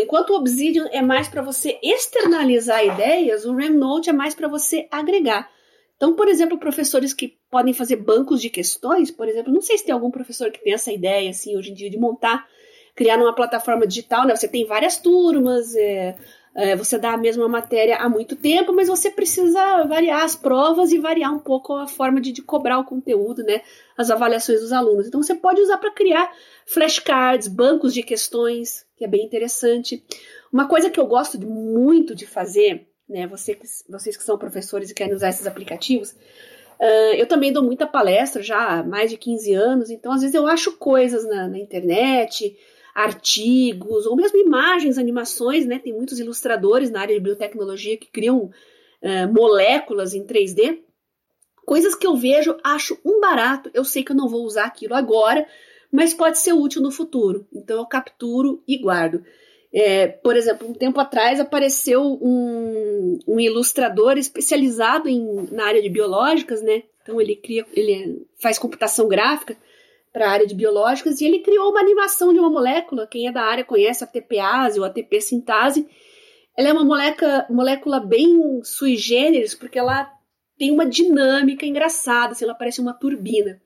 Enquanto o Obsidian é mais para você externalizar ideias, o Remnote é mais para você agregar. Então, por exemplo, professores que podem fazer bancos de questões, por exemplo, não sei se tem algum professor que tem essa ideia, assim, hoje em dia, de montar, criar uma plataforma digital, né? Você tem várias turmas, é, é, você dá a mesma matéria há muito tempo, mas você precisa variar as provas e variar um pouco a forma de, de cobrar o conteúdo, né? As avaliações dos alunos. Então você pode usar para criar flashcards, bancos de questões, que é bem interessante. Uma coisa que eu gosto de, muito de fazer, né? Você, vocês que são professores e querem usar esses aplicativos, uh, eu também dou muita palestra já há mais de 15 anos, então às vezes eu acho coisas na, na internet artigos, ou mesmo imagens, animações, né? Tem muitos ilustradores na área de biotecnologia que criam uh, moléculas em 3D. Coisas que eu vejo, acho um barato, eu sei que eu não vou usar aquilo agora, mas pode ser útil no futuro. Então eu capturo e guardo. É, por exemplo, um tempo atrás apareceu um, um ilustrador especializado em, na área de biológicas, né? Então ele cria, ele faz computação gráfica para a área de biológicas e ele criou uma animação de uma molécula. Quem é da área conhece a ATPase ou ATP sintase. Ela é uma molécula, molécula bem sui generis porque ela tem uma dinâmica engraçada, assim, ela parece uma turbina.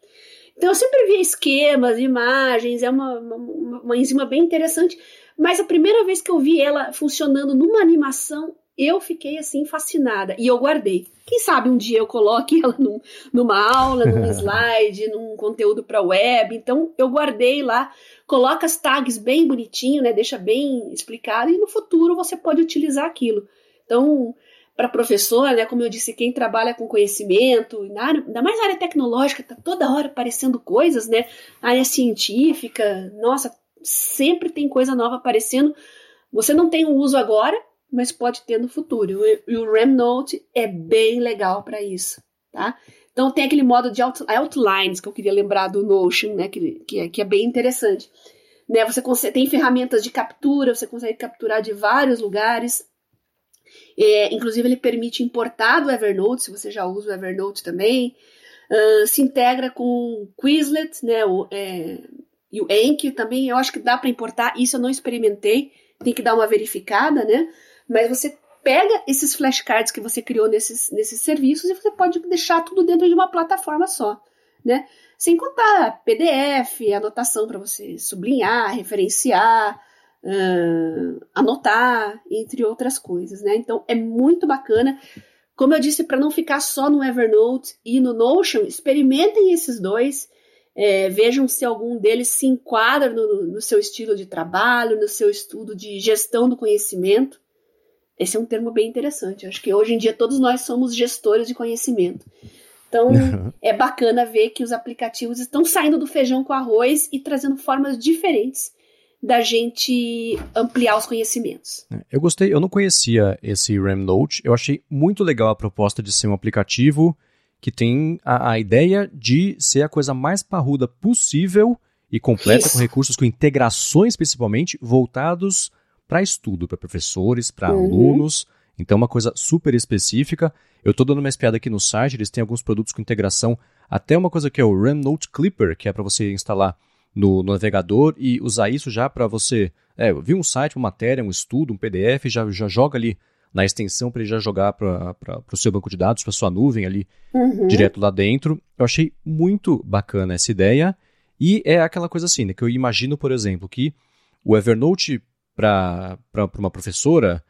Então eu sempre via esquemas, imagens, é uma, uma, uma enzima bem interessante, mas a primeira vez que eu vi ela funcionando numa animação, eu fiquei assim fascinada e eu guardei. Quem sabe um dia eu coloque ela num, numa aula, num slide, num conteúdo para web. Então eu guardei lá, coloca as tags bem bonitinho, né? Deixa bem explicado e no futuro você pode utilizar aquilo. Então, para professor, né, como eu disse, quem trabalha com conhecimento, na área, ainda mais na área tecnológica, tá toda hora aparecendo coisas, né? área científica, nossa, sempre tem coisa nova aparecendo. Você não tem um uso agora, mas pode ter no futuro. E o Remnote é bem legal para isso, tá? Então tem aquele modo de outlines que eu queria lembrar do Notion, né? Que, que, é, que é bem interessante. Né, você consegue, tem ferramentas de captura, você consegue capturar de vários lugares. É, inclusive, ele permite importar do Evernote, se você já usa o Evernote também. Uh, se integra com Quizlet, né, o, é, e o Enki também. Eu acho que dá para importar. Isso eu não experimentei, tem que dar uma verificada, né? Mas você pega esses flashcards que você criou nesses, nesses serviços e você pode deixar tudo dentro de uma plataforma só, né? Sem contar PDF, anotação para você sublinhar, referenciar, uh, anotar, entre outras coisas, né? Então é muito bacana. Como eu disse, para não ficar só no Evernote e no Notion, experimentem esses dois. É, vejam se algum deles se enquadra no, no seu estilo de trabalho, no seu estudo de gestão do conhecimento. Esse é um termo bem interessante. acho que hoje em dia todos nós somos gestores de conhecimento. Então é bacana ver que os aplicativos estão saindo do feijão com arroz e trazendo formas diferentes da gente ampliar os conhecimentos. Eu gostei, eu não conhecia esse Remnote, eu achei muito legal a proposta de ser um aplicativo que tem a, a ideia de ser a coisa mais parruda possível e completa, Isso. com recursos, com integrações principalmente, voltados para estudo, para professores, para uhum. alunos. Então, uma coisa super específica. Eu estou dando uma espiada aqui no site, eles têm alguns produtos com integração, até uma coisa que é o Remnote Clipper, que é para você instalar no, no, navegador e usar isso já para você. É, viu um site, uma matéria, um estudo, um PDF, já, já joga ali na extensão para ele já jogar para o seu banco de dados, para sua nuvem ali, uhum. direto lá dentro. Eu achei muito bacana essa ideia. E é aquela coisa assim, né, que eu imagino, por exemplo, que o Evernote para uma professora,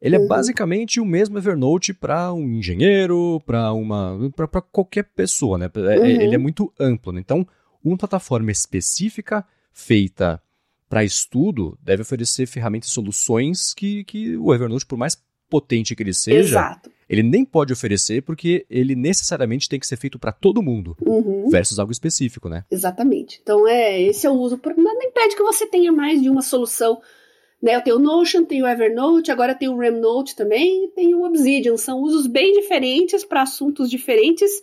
ele é uhum. é basicamente o mesmo Evernote para um engenheiro, para uma para qualquer pessoa, né? É, é, uhum. Ele é muito amplo. Né? Então, uma plataforma específica feita para estudo deve oferecer ferramentas e soluções que, que o Evernote, por mais potente que ele seja, Exato. ele nem pode oferecer porque ele necessariamente tem que ser feito para todo mundo, uhum. versus algo específico, né? Exatamente. Então, é esse é o uso. Não impede que você tenha mais de uma solução né, eu tenho o Notion, tenho o Evernote, agora tenho o Remnote também, e tenho o Obsidian. São usos bem diferentes para assuntos diferentes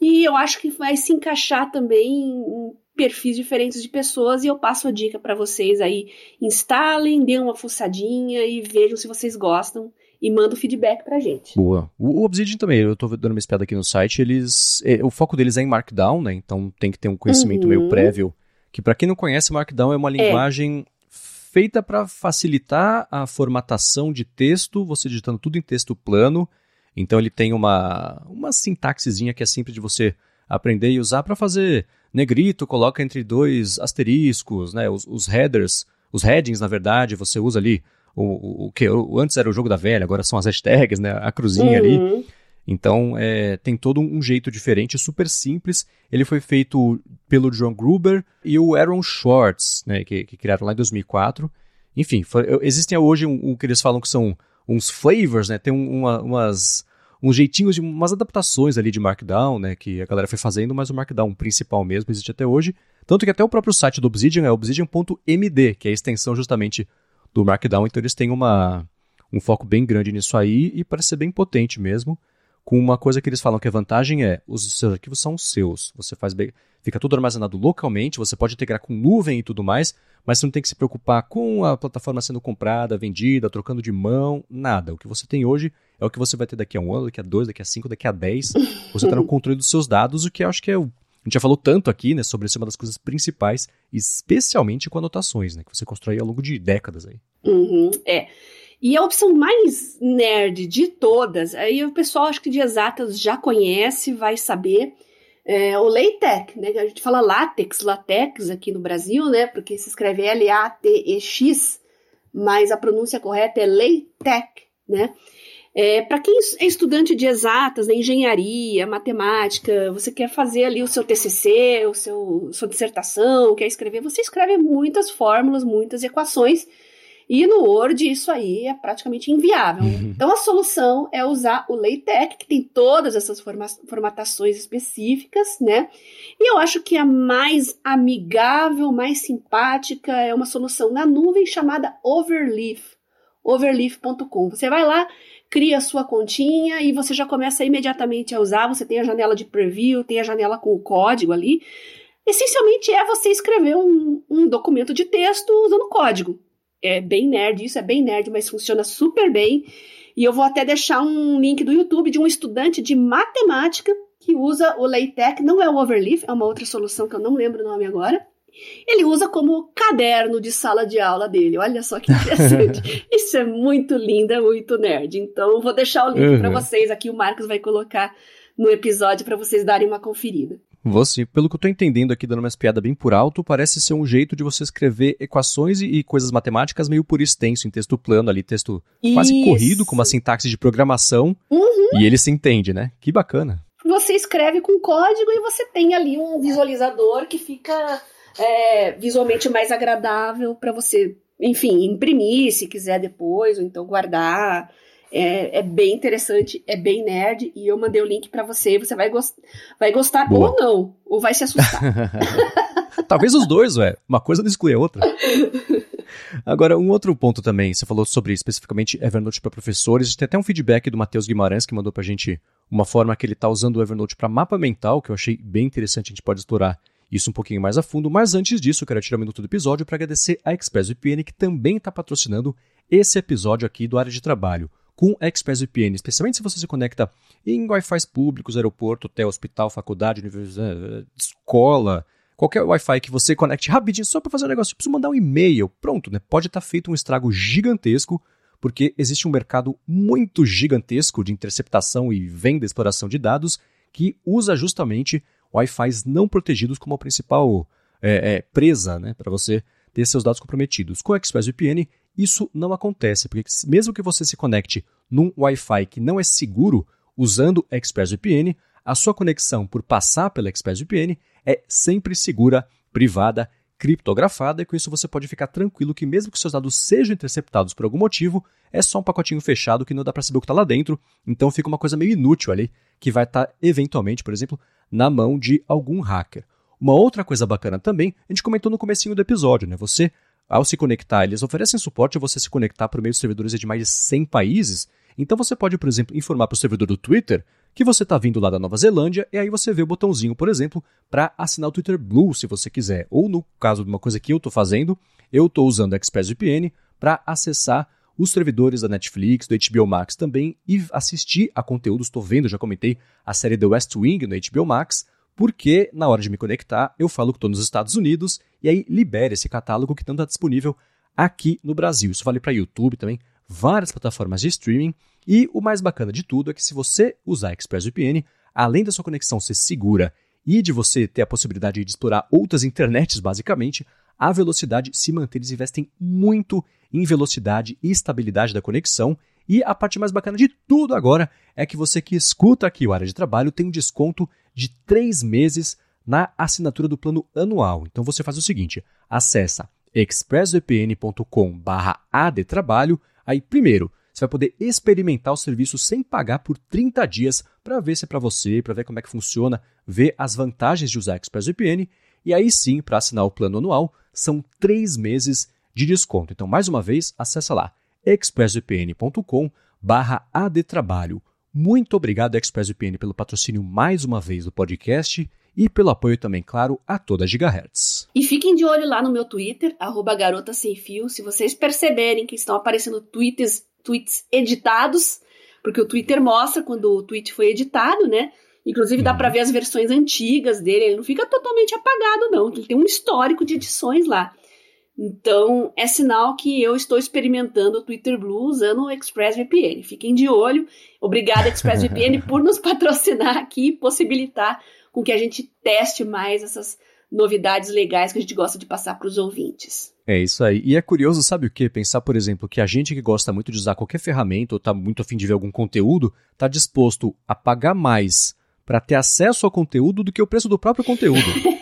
e eu acho que vai se encaixar também em perfis diferentes de pessoas e eu passo a dica para vocês aí. Instalem, dêem uma fuçadinha e vejam se vocês gostam e manda o feedback pra gente. Boa. O, Obsidian também, eu tô dando uma espiada aqui no site, eles. É, o foco deles é em Markdown, né? Então tem que ter um conhecimento uhum. meio prévio. Que para quem não conhece, Markdown é uma é. linguagem feita para facilitar a formatação de texto, você digitando tudo em texto plano. Então ele tem uma, uma sintaxezinha que é simples de você aprender e usar para fazer negrito, coloca entre dois asteriscos, né? Os, os, headers, os headings, na verdade, você usa ali o, o, o que antes era o jogo da velha, agora são as hashtags, né? A cruzinha uhum. ali. Então, é, tem todo um jeito diferente, super simples. Ele foi feito pelo John Gruber e o Aaron Schwartz, né, que, que criaram lá em 2004. Enfim, foi, existem hoje um, um, que eles falam que são uns flavors, né? Tem uma, umas uns jeitinhos de umas adaptações ali de Markdown, né, que a galera foi fazendo, mas o Markdown principal mesmo existe até hoje. Tanto que até o próprio site do Obsidian é obsidian.md, que é a extensão justamente do Markdown, então eles têm uma, um foco bem grande nisso aí e parece ser bem potente mesmo com uma coisa que eles falam que a vantagem é os seus arquivos são seus. Você faz fica tudo armazenado localmente, você pode integrar com nuvem e tudo mais, mas você não tem que se preocupar com a plataforma sendo comprada, vendida, trocando de mão, nada. O que você tem hoje é o que você vai ter daqui a um ano, daqui a dois, daqui a cinco, daqui a dez. Você está no controle dos seus dados, o que eu acho que é o a gente já falou tanto aqui, né, sobre ser uma das coisas principais, especialmente com anotações, né, que você constrói ao longo de décadas aí. Uhum, é. E a opção mais nerd de todas, aí o pessoal acho que de exatas já conhece, vai saber, é o LaTeX, né? A gente fala látex, latex aqui no Brasil, né? Porque se escreve L-A-T-E-X, mas a pronúncia correta é LaTeX, né? É, para quem é estudante de exatas, né, engenharia, matemática, você quer fazer ali o seu TCC, o seu sua dissertação, quer escrever, você escreve muitas fórmulas, muitas equações, e no Word isso aí é praticamente inviável. Uhum. Então a solução é usar o LaTeX, que tem todas essas forma formatações específicas, né? E eu acho que a mais amigável, mais simpática é uma solução na nuvem chamada Overleaf. Overleaf.com. Você vai lá, cria a sua continha e você já começa imediatamente a usar. Você tem a janela de preview, tem a janela com o código ali. Essencialmente é você escrever um, um documento de texto usando código. É bem nerd, isso é bem nerd, mas funciona super bem. E eu vou até deixar um link do YouTube de um estudante de matemática que usa o LaTeX, não é o Overleaf, é uma outra solução que eu não lembro o nome agora ele usa como caderno de sala de aula dele. Olha só que interessante. Isso é muito lindo, é muito nerd. Então, vou deixar o link uhum. para vocês aqui. O Marcos vai colocar no episódio para vocês darem uma conferida. Você, pelo que eu estou entendendo aqui, dando uma espiada bem por alto, parece ser um jeito de você escrever equações e, e coisas matemáticas meio por extenso, em texto plano ali, texto Isso. quase corrido, com uma sintaxe de programação, uhum. e ele se entende, né? Que bacana. Você escreve com código e você tem ali um visualizador que fica é, visualmente mais agradável para você, enfim, imprimir se quiser depois, ou então guardar. É, é, bem interessante, é bem nerd, e eu mandei o link para você, você vai, gost vai gostar Boa. ou não, ou vai se assustar. Talvez os dois, ué. Uma coisa não exclui a outra. Agora, um outro ponto também, você falou sobre especificamente Evernote para professores. Tem até um feedback do Matheus Guimarães que mandou para a gente uma forma que ele está usando o Evernote para mapa mental, que eu achei bem interessante, a gente pode explorar isso um pouquinho mais a fundo, mas antes disso, eu quero tirar um minuto do episódio para agradecer a ExpressVPN, que também está patrocinando esse episódio aqui do Área de Trabalho. Com ExpressVPN, especialmente se você se conecta em Wi-Fi públicos, aeroporto, hotel, hospital, faculdade, universidade, escola, qualquer Wi-Fi que você conecte rapidinho só para fazer um negócio, precisa mandar um e-mail, pronto, né? Pode estar tá feito um estrago gigantesco, porque existe um mercado muito gigantesco de interceptação e venda e exploração de dados que usa justamente Wi-Fi não protegidos como a principal é, é, presa né, para você ter seus dados comprometidos. Com o ExpressVPN, isso não acontece, porque mesmo que você se conecte num Wi-Fi que não é seguro usando ExpressVPN, a sua conexão por passar pela ExpressVPN é sempre segura, privada, criptografada, e com isso você pode ficar tranquilo que mesmo que seus dados sejam interceptados por algum motivo, é só um pacotinho fechado que não dá para saber o que está lá dentro, então fica uma coisa meio inútil ali, que vai estar tá, eventualmente, por exemplo, na mão de algum hacker. Uma outra coisa bacana também, a gente comentou no comecinho do episódio, né? Você, ao se conectar, eles oferecem suporte a você se conectar por meio de servidores de mais de 100 países. Então você pode, por exemplo, informar para o servidor do Twitter que você está vindo lá da Nova Zelândia e aí você vê o botãozinho, por exemplo, para assinar o Twitter Blue, se você quiser. Ou no caso de uma coisa que eu estou fazendo, eu estou usando a ExpressVPN para acessar os servidores da Netflix, do HBO Max também e assistir a conteúdos. Estou vendo, já comentei a série The West Wing no HBO Max, porque na hora de me conectar eu falo que estou nos Estados Unidos e aí libera esse catálogo que não está disponível aqui no Brasil. Isso vale para YouTube também, várias plataformas de streaming. E o mais bacana de tudo é que se você usar ExpressVPN, além da sua conexão ser segura e de você ter a possibilidade de explorar outras internets, basicamente, a velocidade se mantém. Eles investem muito em velocidade e estabilidade da conexão. E a parte mais bacana de tudo agora é que você que escuta aqui o Área de Trabalho tem um desconto de três meses na assinatura do plano anual. Então você faz o seguinte, acessa expressvpn.com adtrabalho, aí primeiro você vai poder experimentar o serviço sem pagar por 30 dias para ver se é para você, para ver como é que funciona, ver as vantagens de usar ExpressVPN e aí sim, para assinar o plano anual, são três meses de desconto. Então, mais uma vez, acessa lá expressvpn.com adtrabalho. Muito obrigado, ExpressVPN, pelo patrocínio mais uma vez do podcast e pelo apoio também, claro, a toda a Gigahertz. E fiquem de olho lá no meu Twitter, arroba garota sem fio, se vocês perceberem que estão aparecendo tweets, tweets editados, porque o Twitter mostra quando o tweet foi editado, né? Inclusive dá uhum. para ver as versões antigas dele, ele não fica totalmente apagado não, ele tem um histórico de edições lá. Então, é sinal que eu estou experimentando o Twitter Blue usando o ExpressVPN. Fiquem de olho. Obrigada, ExpressVPN, por nos patrocinar aqui e possibilitar com que a gente teste mais essas novidades legais que a gente gosta de passar para os ouvintes. É isso aí. E é curioso, sabe o que? Pensar, por exemplo, que a gente que gosta muito de usar qualquer ferramenta ou está muito afim de ver algum conteúdo, está disposto a pagar mais para ter acesso ao conteúdo do que o preço do próprio conteúdo.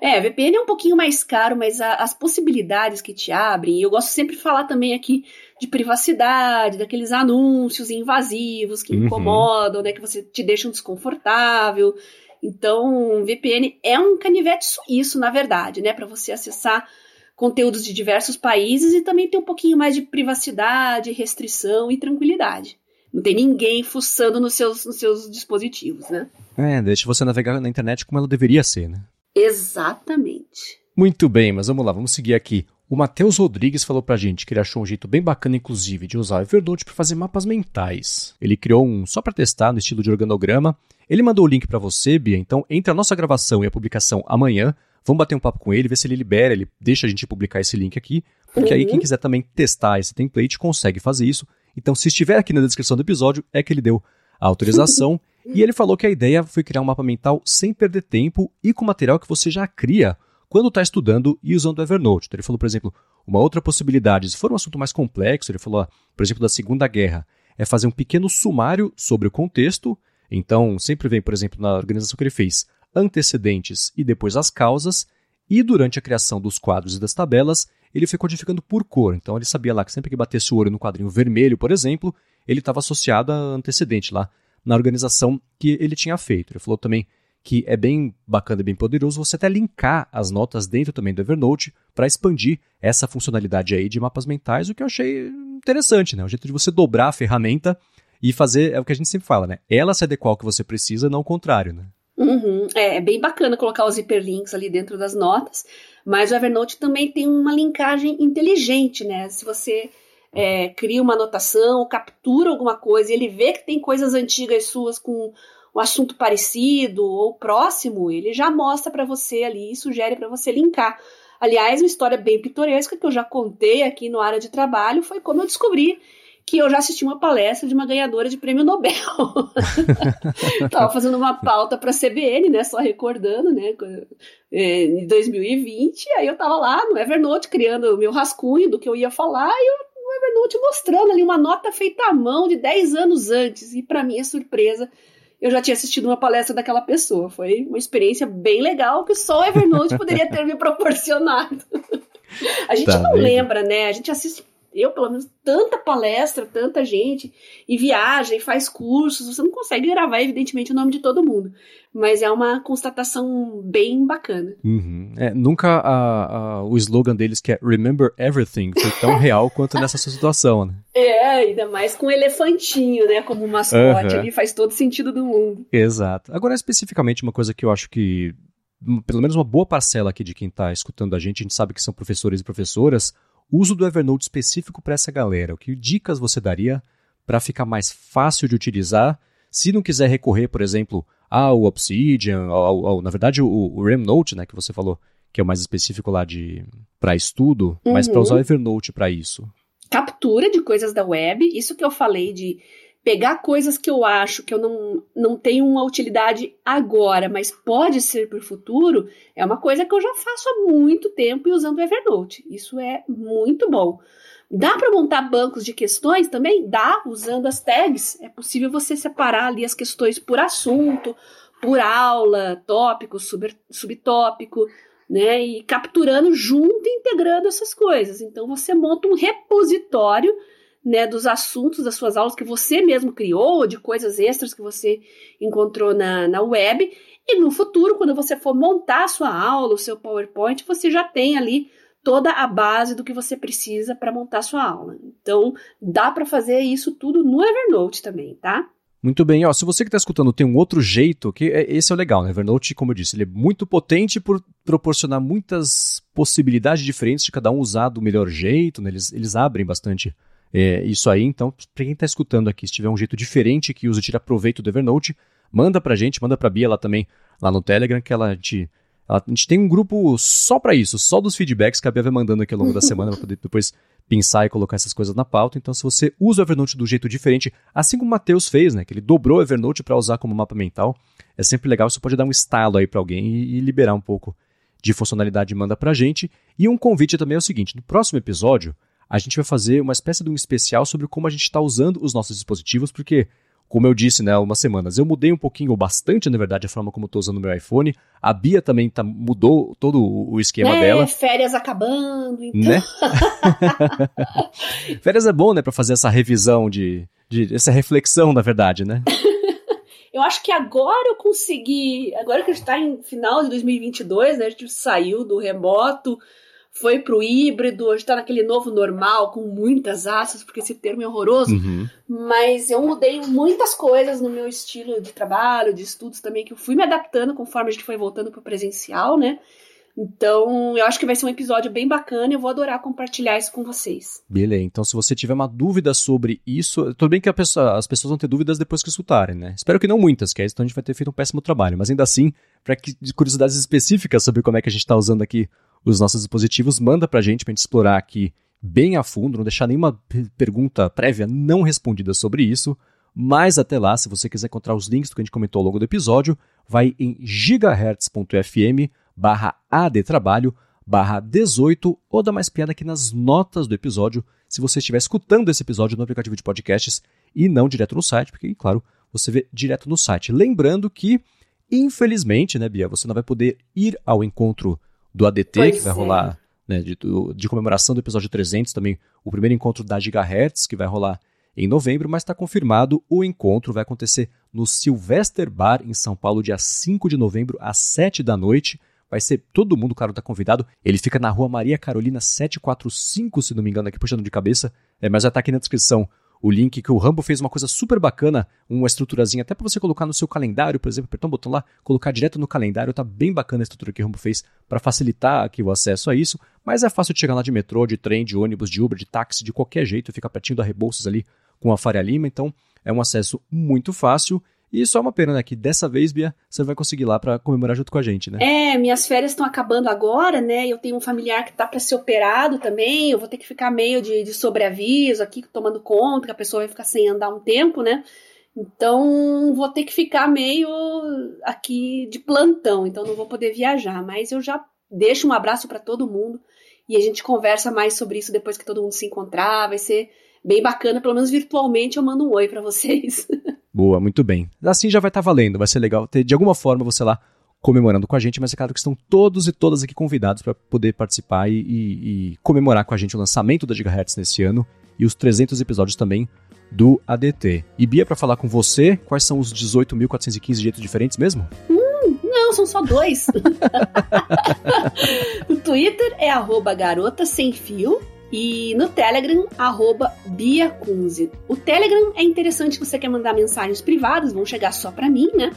É, VPN é um pouquinho mais caro, mas a, as possibilidades que te abrem, eu gosto sempre de falar também aqui de privacidade, daqueles anúncios invasivos que uhum. incomodam, né, que você te deixam desconfortável. Então, VPN é um canivete suíço, na verdade, né, para você acessar conteúdos de diversos países e também ter um pouquinho mais de privacidade, restrição e tranquilidade. Não tem ninguém fuçando nos seus, nos seus dispositivos, né? É, deixa você navegar na internet como ela deveria ser, né? Exatamente. Muito bem, mas vamos lá, vamos seguir aqui. O Matheus Rodrigues falou pra gente que ele achou um jeito bem bacana, inclusive, de usar o Evernote para fazer mapas mentais. Ele criou um só para testar no estilo de organograma. Ele mandou o link para você, Bia, então entre a nossa gravação e a publicação amanhã, vamos bater um papo com ele, ver se ele libera, ele deixa a gente publicar esse link aqui, porque uhum. aí quem quiser também testar esse template consegue fazer isso. Então, se estiver aqui na descrição do episódio, é que ele deu a autorização. e ele falou que a ideia foi criar um mapa mental sem perder tempo e com material que você já cria quando está estudando e usando o Evernote. Então, ele falou, por exemplo, uma outra possibilidade, se for um assunto mais complexo, ele falou, por exemplo, da Segunda Guerra, é fazer um pequeno sumário sobre o contexto. Então, sempre vem, por exemplo, na organização que ele fez, antecedentes e depois as causas. E durante a criação dos quadros e das tabelas, ele foi codificando por cor. Então, ele sabia lá que sempre que batesse o olho no quadrinho vermelho, por exemplo, ele estava associado a antecedente lá na organização que ele tinha feito. Ele falou também que é bem bacana e bem poderoso você até linkar as notas dentro também do Evernote para expandir essa funcionalidade aí de mapas mentais, o que eu achei interessante, né? O jeito de você dobrar a ferramenta e fazer, é o que a gente sempre fala, né? Ela se adequar ao que você precisa, não o contrário, né? Uhum. É, é bem bacana colocar os hiperlinks ali dentro das notas, mas o Evernote também tem uma linkagem inteligente, né? Se você é, cria uma anotação, captura alguma coisa e ele vê que tem coisas antigas suas com um assunto parecido ou próximo, ele já mostra para você ali e sugere para você linkar. Aliás, uma história bem pitoresca que eu já contei aqui no área de trabalho foi como eu descobri que eu já assisti uma palestra de uma ganhadora de prêmio Nobel. Tava fazendo uma pauta para a CBN, né, só recordando, né, é, em 2020, aí eu tava lá no Evernote criando o meu rascunho do que eu ia falar e eu no Evernote mostrando ali uma nota feita à mão de 10 anos antes. E para minha surpresa, eu já tinha assistido uma palestra daquela pessoa. Foi uma experiência bem legal que só o Evernote poderia ter me proporcionado. A gente tá não bem. lembra, né? A gente assiste, eu pelo menos, tanta palestra, tanta gente, e viaja, e faz cursos. Você não consegue gravar, evidentemente, o nome de todo mundo. Mas é uma constatação bem bacana. Uhum. É, nunca a, a, o slogan deles, que é Remember Everything, foi tão real quanto nessa situação, né? É, ainda mais com um elefantinho, né? Como mascote uhum. ali, faz todo sentido do mundo. Exato. Agora, especificamente, uma coisa que eu acho que, pelo menos uma boa parcela aqui de quem está escutando a gente, a gente sabe que são professores e professoras, uso do Evernote específico para essa galera. O que dicas você daria para ficar mais fácil de utilizar? Se não quiser recorrer, por exemplo, ao Obsidian, ao, ao, na verdade, o, o Remnote, né, que você falou, que é o mais específico lá de para estudo, uhum. mas para usar o Evernote para isso captura de coisas da web, isso que eu falei de pegar coisas que eu acho que eu não, não tenho uma utilidade agora, mas pode ser para o futuro, é uma coisa que eu já faço há muito tempo e usando o Evernote. Isso é muito bom. Dá para montar bancos de questões também? Dá, usando as tags. É possível você separar ali as questões por assunto, por aula, tópico, sub, subtópico né? E capturando junto e integrando essas coisas. Então você monta um repositório né, dos assuntos das suas aulas que você mesmo criou, de coisas extras que você encontrou na, na web. E no futuro, quando você for montar a sua aula, o seu PowerPoint, você já tem ali toda a base do que você precisa para montar a sua aula. Então, dá para fazer isso tudo no Evernote também, tá? Muito bem, ó, se você que está escutando tem um outro jeito, que é, esse é o legal, né? Evernote, como eu disse, ele é muito potente por proporcionar muitas possibilidades diferentes de cada um usar do melhor jeito, né? eles, eles abrem bastante é, isso aí, então, para quem está escutando aqui, se tiver um jeito diferente que use tira proveito do Evernote, manda para a gente, manda para a Bia lá também, lá no Telegram, que ela, a gente A gente tem um grupo só para isso, só dos feedbacks que a Bia vai mandando aqui ao longo da semana para poder depois pensar e colocar essas coisas na pauta. Então, se você usa o Evernote do jeito diferente, assim como o Matheus fez, né, que ele dobrou o Evernote para usar como mapa mental, é sempre legal, você pode dar um estalo aí para alguém e, e, liberar um pouco de funcionalidade manda pra gente. E um convite também é o seguinte, no próximo episódio, a gente vai fazer uma espécie de um especial sobre como a gente está usando os nossos dispositivos, porque como eu disse, né, umas semanas, eu mudei um pouquinho, ou bastante, na verdade, a forma como eu tô usando o meu iPhone. A Bia também tá, mudou todo o esquema é, dela. férias acabando, então. Né? férias é bom, né, para fazer essa revisão de, de, essa reflexão, na verdade, né? eu acho que agora eu consegui, agora que a gente tá em final de 2022, né, a gente saiu do remoto, foi pro híbrido, hoje tá naquele novo normal, com muitas asas, porque esse termo é horroroso. Uhum. Mas eu mudei muitas coisas no meu estilo de trabalho, de estudos também, que eu fui me adaptando conforme a gente foi voltando pro presencial, né? Então, eu acho que vai ser um episódio bem bacana e eu vou adorar compartilhar isso com vocês. Beleza, então se você tiver uma dúvida sobre isso, tudo bem que pessoa, as pessoas vão ter dúvidas depois que escutarem, né? Espero que não muitas, que aí então a gente vai ter feito um péssimo trabalho, mas ainda assim, para curiosidades específicas sobre como é que a gente está usando aqui os nossos dispositivos, manda pra gente pra gente explorar aqui bem a fundo, não deixar nenhuma pergunta prévia não respondida sobre isso. Mas até lá, se você quiser encontrar os links do que a gente comentou ao longo do episódio, vai em gigahertz.fm barra adtrabalho barra 18 ou dá mais piada aqui nas notas do episódio se você estiver escutando esse episódio no aplicativo de podcasts e não direto no site, porque, claro, você vê direto no site. Lembrando que, infelizmente, né, Bia, você não vai poder ir ao encontro do ADT, pois que vai é. rolar, né, de, de, comemoração do episódio 300, também o primeiro encontro da Gigahertz, que vai rolar em novembro, mas está confirmado o encontro vai acontecer no Sylvester Bar, em São Paulo, dia 5 de novembro, às 7 da noite. Vai ser todo mundo, claro, está convidado. Ele fica na rua Maria Carolina 745, se não me engano, aqui puxando de cabeça, é, mas já está aqui na descrição o link que o Rambo fez uma coisa super bacana, uma estruturazinha até para você colocar no seu calendário, por exemplo, apertar um botão lá, colocar direto no calendário, tá bem bacana a estrutura que o Rambo fez para facilitar aqui o acesso a isso, mas é fácil de chegar lá de metrô, de trem, de ônibus, de Uber, de táxi, de qualquer jeito, fica pertinho da Rebouças ali com a Faria Lima, então é um acesso muito fácil e só uma pena, né? Que dessa vez, Bia, você vai conseguir ir lá para comemorar junto com a gente, né? É, minhas férias estão acabando agora, né? Eu tenho um familiar que tá para ser operado também. Eu vou ter que ficar meio de, de sobreaviso aqui, tomando conta, que a pessoa vai ficar sem andar um tempo, né? Então, vou ter que ficar meio aqui de plantão, então não vou poder viajar. Mas eu já deixo um abraço para todo mundo e a gente conversa mais sobre isso depois que todo mundo se encontrar. Vai ser bem bacana, pelo menos virtualmente eu mando um oi para vocês. Boa, muito bem. Assim já vai estar tá valendo, vai ser legal ter de alguma forma você lá comemorando com a gente, mas é claro que estão todos e todas aqui convidados para poder participar e, e, e, comemorar com a gente o lançamento da Gigahertz nesse ano e os 300 episódios também do ADT. E Bia, para falar com você, quais são os 18.415 jeitos diferentes mesmo? Hum, não, são só dois. o Twitter é arroba garota sem fio e no Telegram, arroba Bia Kunze. O Telegram é interessante se você quer mandar mensagens privadas, vão chegar só para mim, né?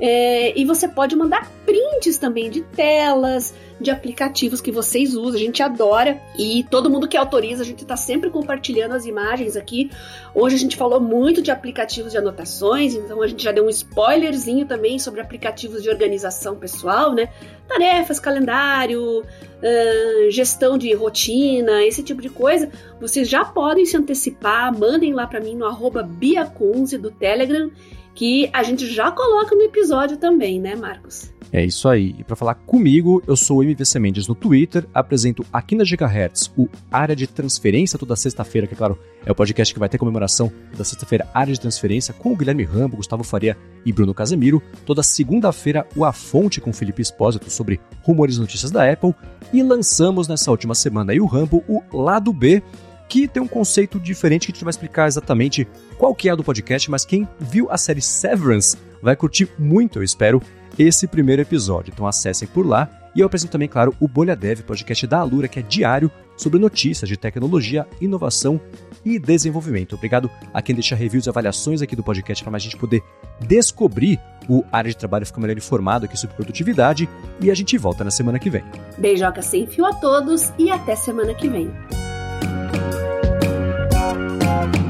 É, e você pode mandar prints também de telas, de aplicativos que vocês usam, a gente adora. E todo mundo que autoriza, a gente está sempre compartilhando as imagens aqui. Hoje a gente falou muito de aplicativos de anotações, então a gente já deu um spoilerzinho também sobre aplicativos de organização pessoal, né? Tarefas, calendário, uh, gestão de rotina, esse tipo de coisa. Vocês já podem se antecipar, mandem lá para mim no arroba Biacunze do Telegram que a gente já coloca no episódio também, né, Marcos? É isso aí. E para falar comigo, eu sou o MVC Mendes no Twitter, apresento aqui na Gigahertz o Área de Transferência toda sexta-feira, que claro, é o podcast que vai ter comemoração da sexta-feira Área de Transferência com o Guilherme Rambo, Gustavo Faria e Bruno Casemiro. Toda segunda-feira o A Fonte com Felipe Espósito sobre rumores e notícias da Apple. E lançamos nessa última semana aí o Rambo, o Lado B, que tem um conceito diferente que a gente vai explicar exatamente qual que é do podcast, mas quem viu a série Severance vai curtir muito, eu espero, esse primeiro episódio. Então acessem por lá. E eu apresento também, claro, o Bolha Dev, podcast da Alura, que é diário sobre notícias de tecnologia, inovação e desenvolvimento. Obrigado a quem deixa reviews e avaliações aqui do podcast para mais gente poder descobrir o área de trabalho ficar melhor informado aqui sobre produtividade. E a gente volta na semana que vem. Beijoca sem fio a todos e até semana que vem. Thank you.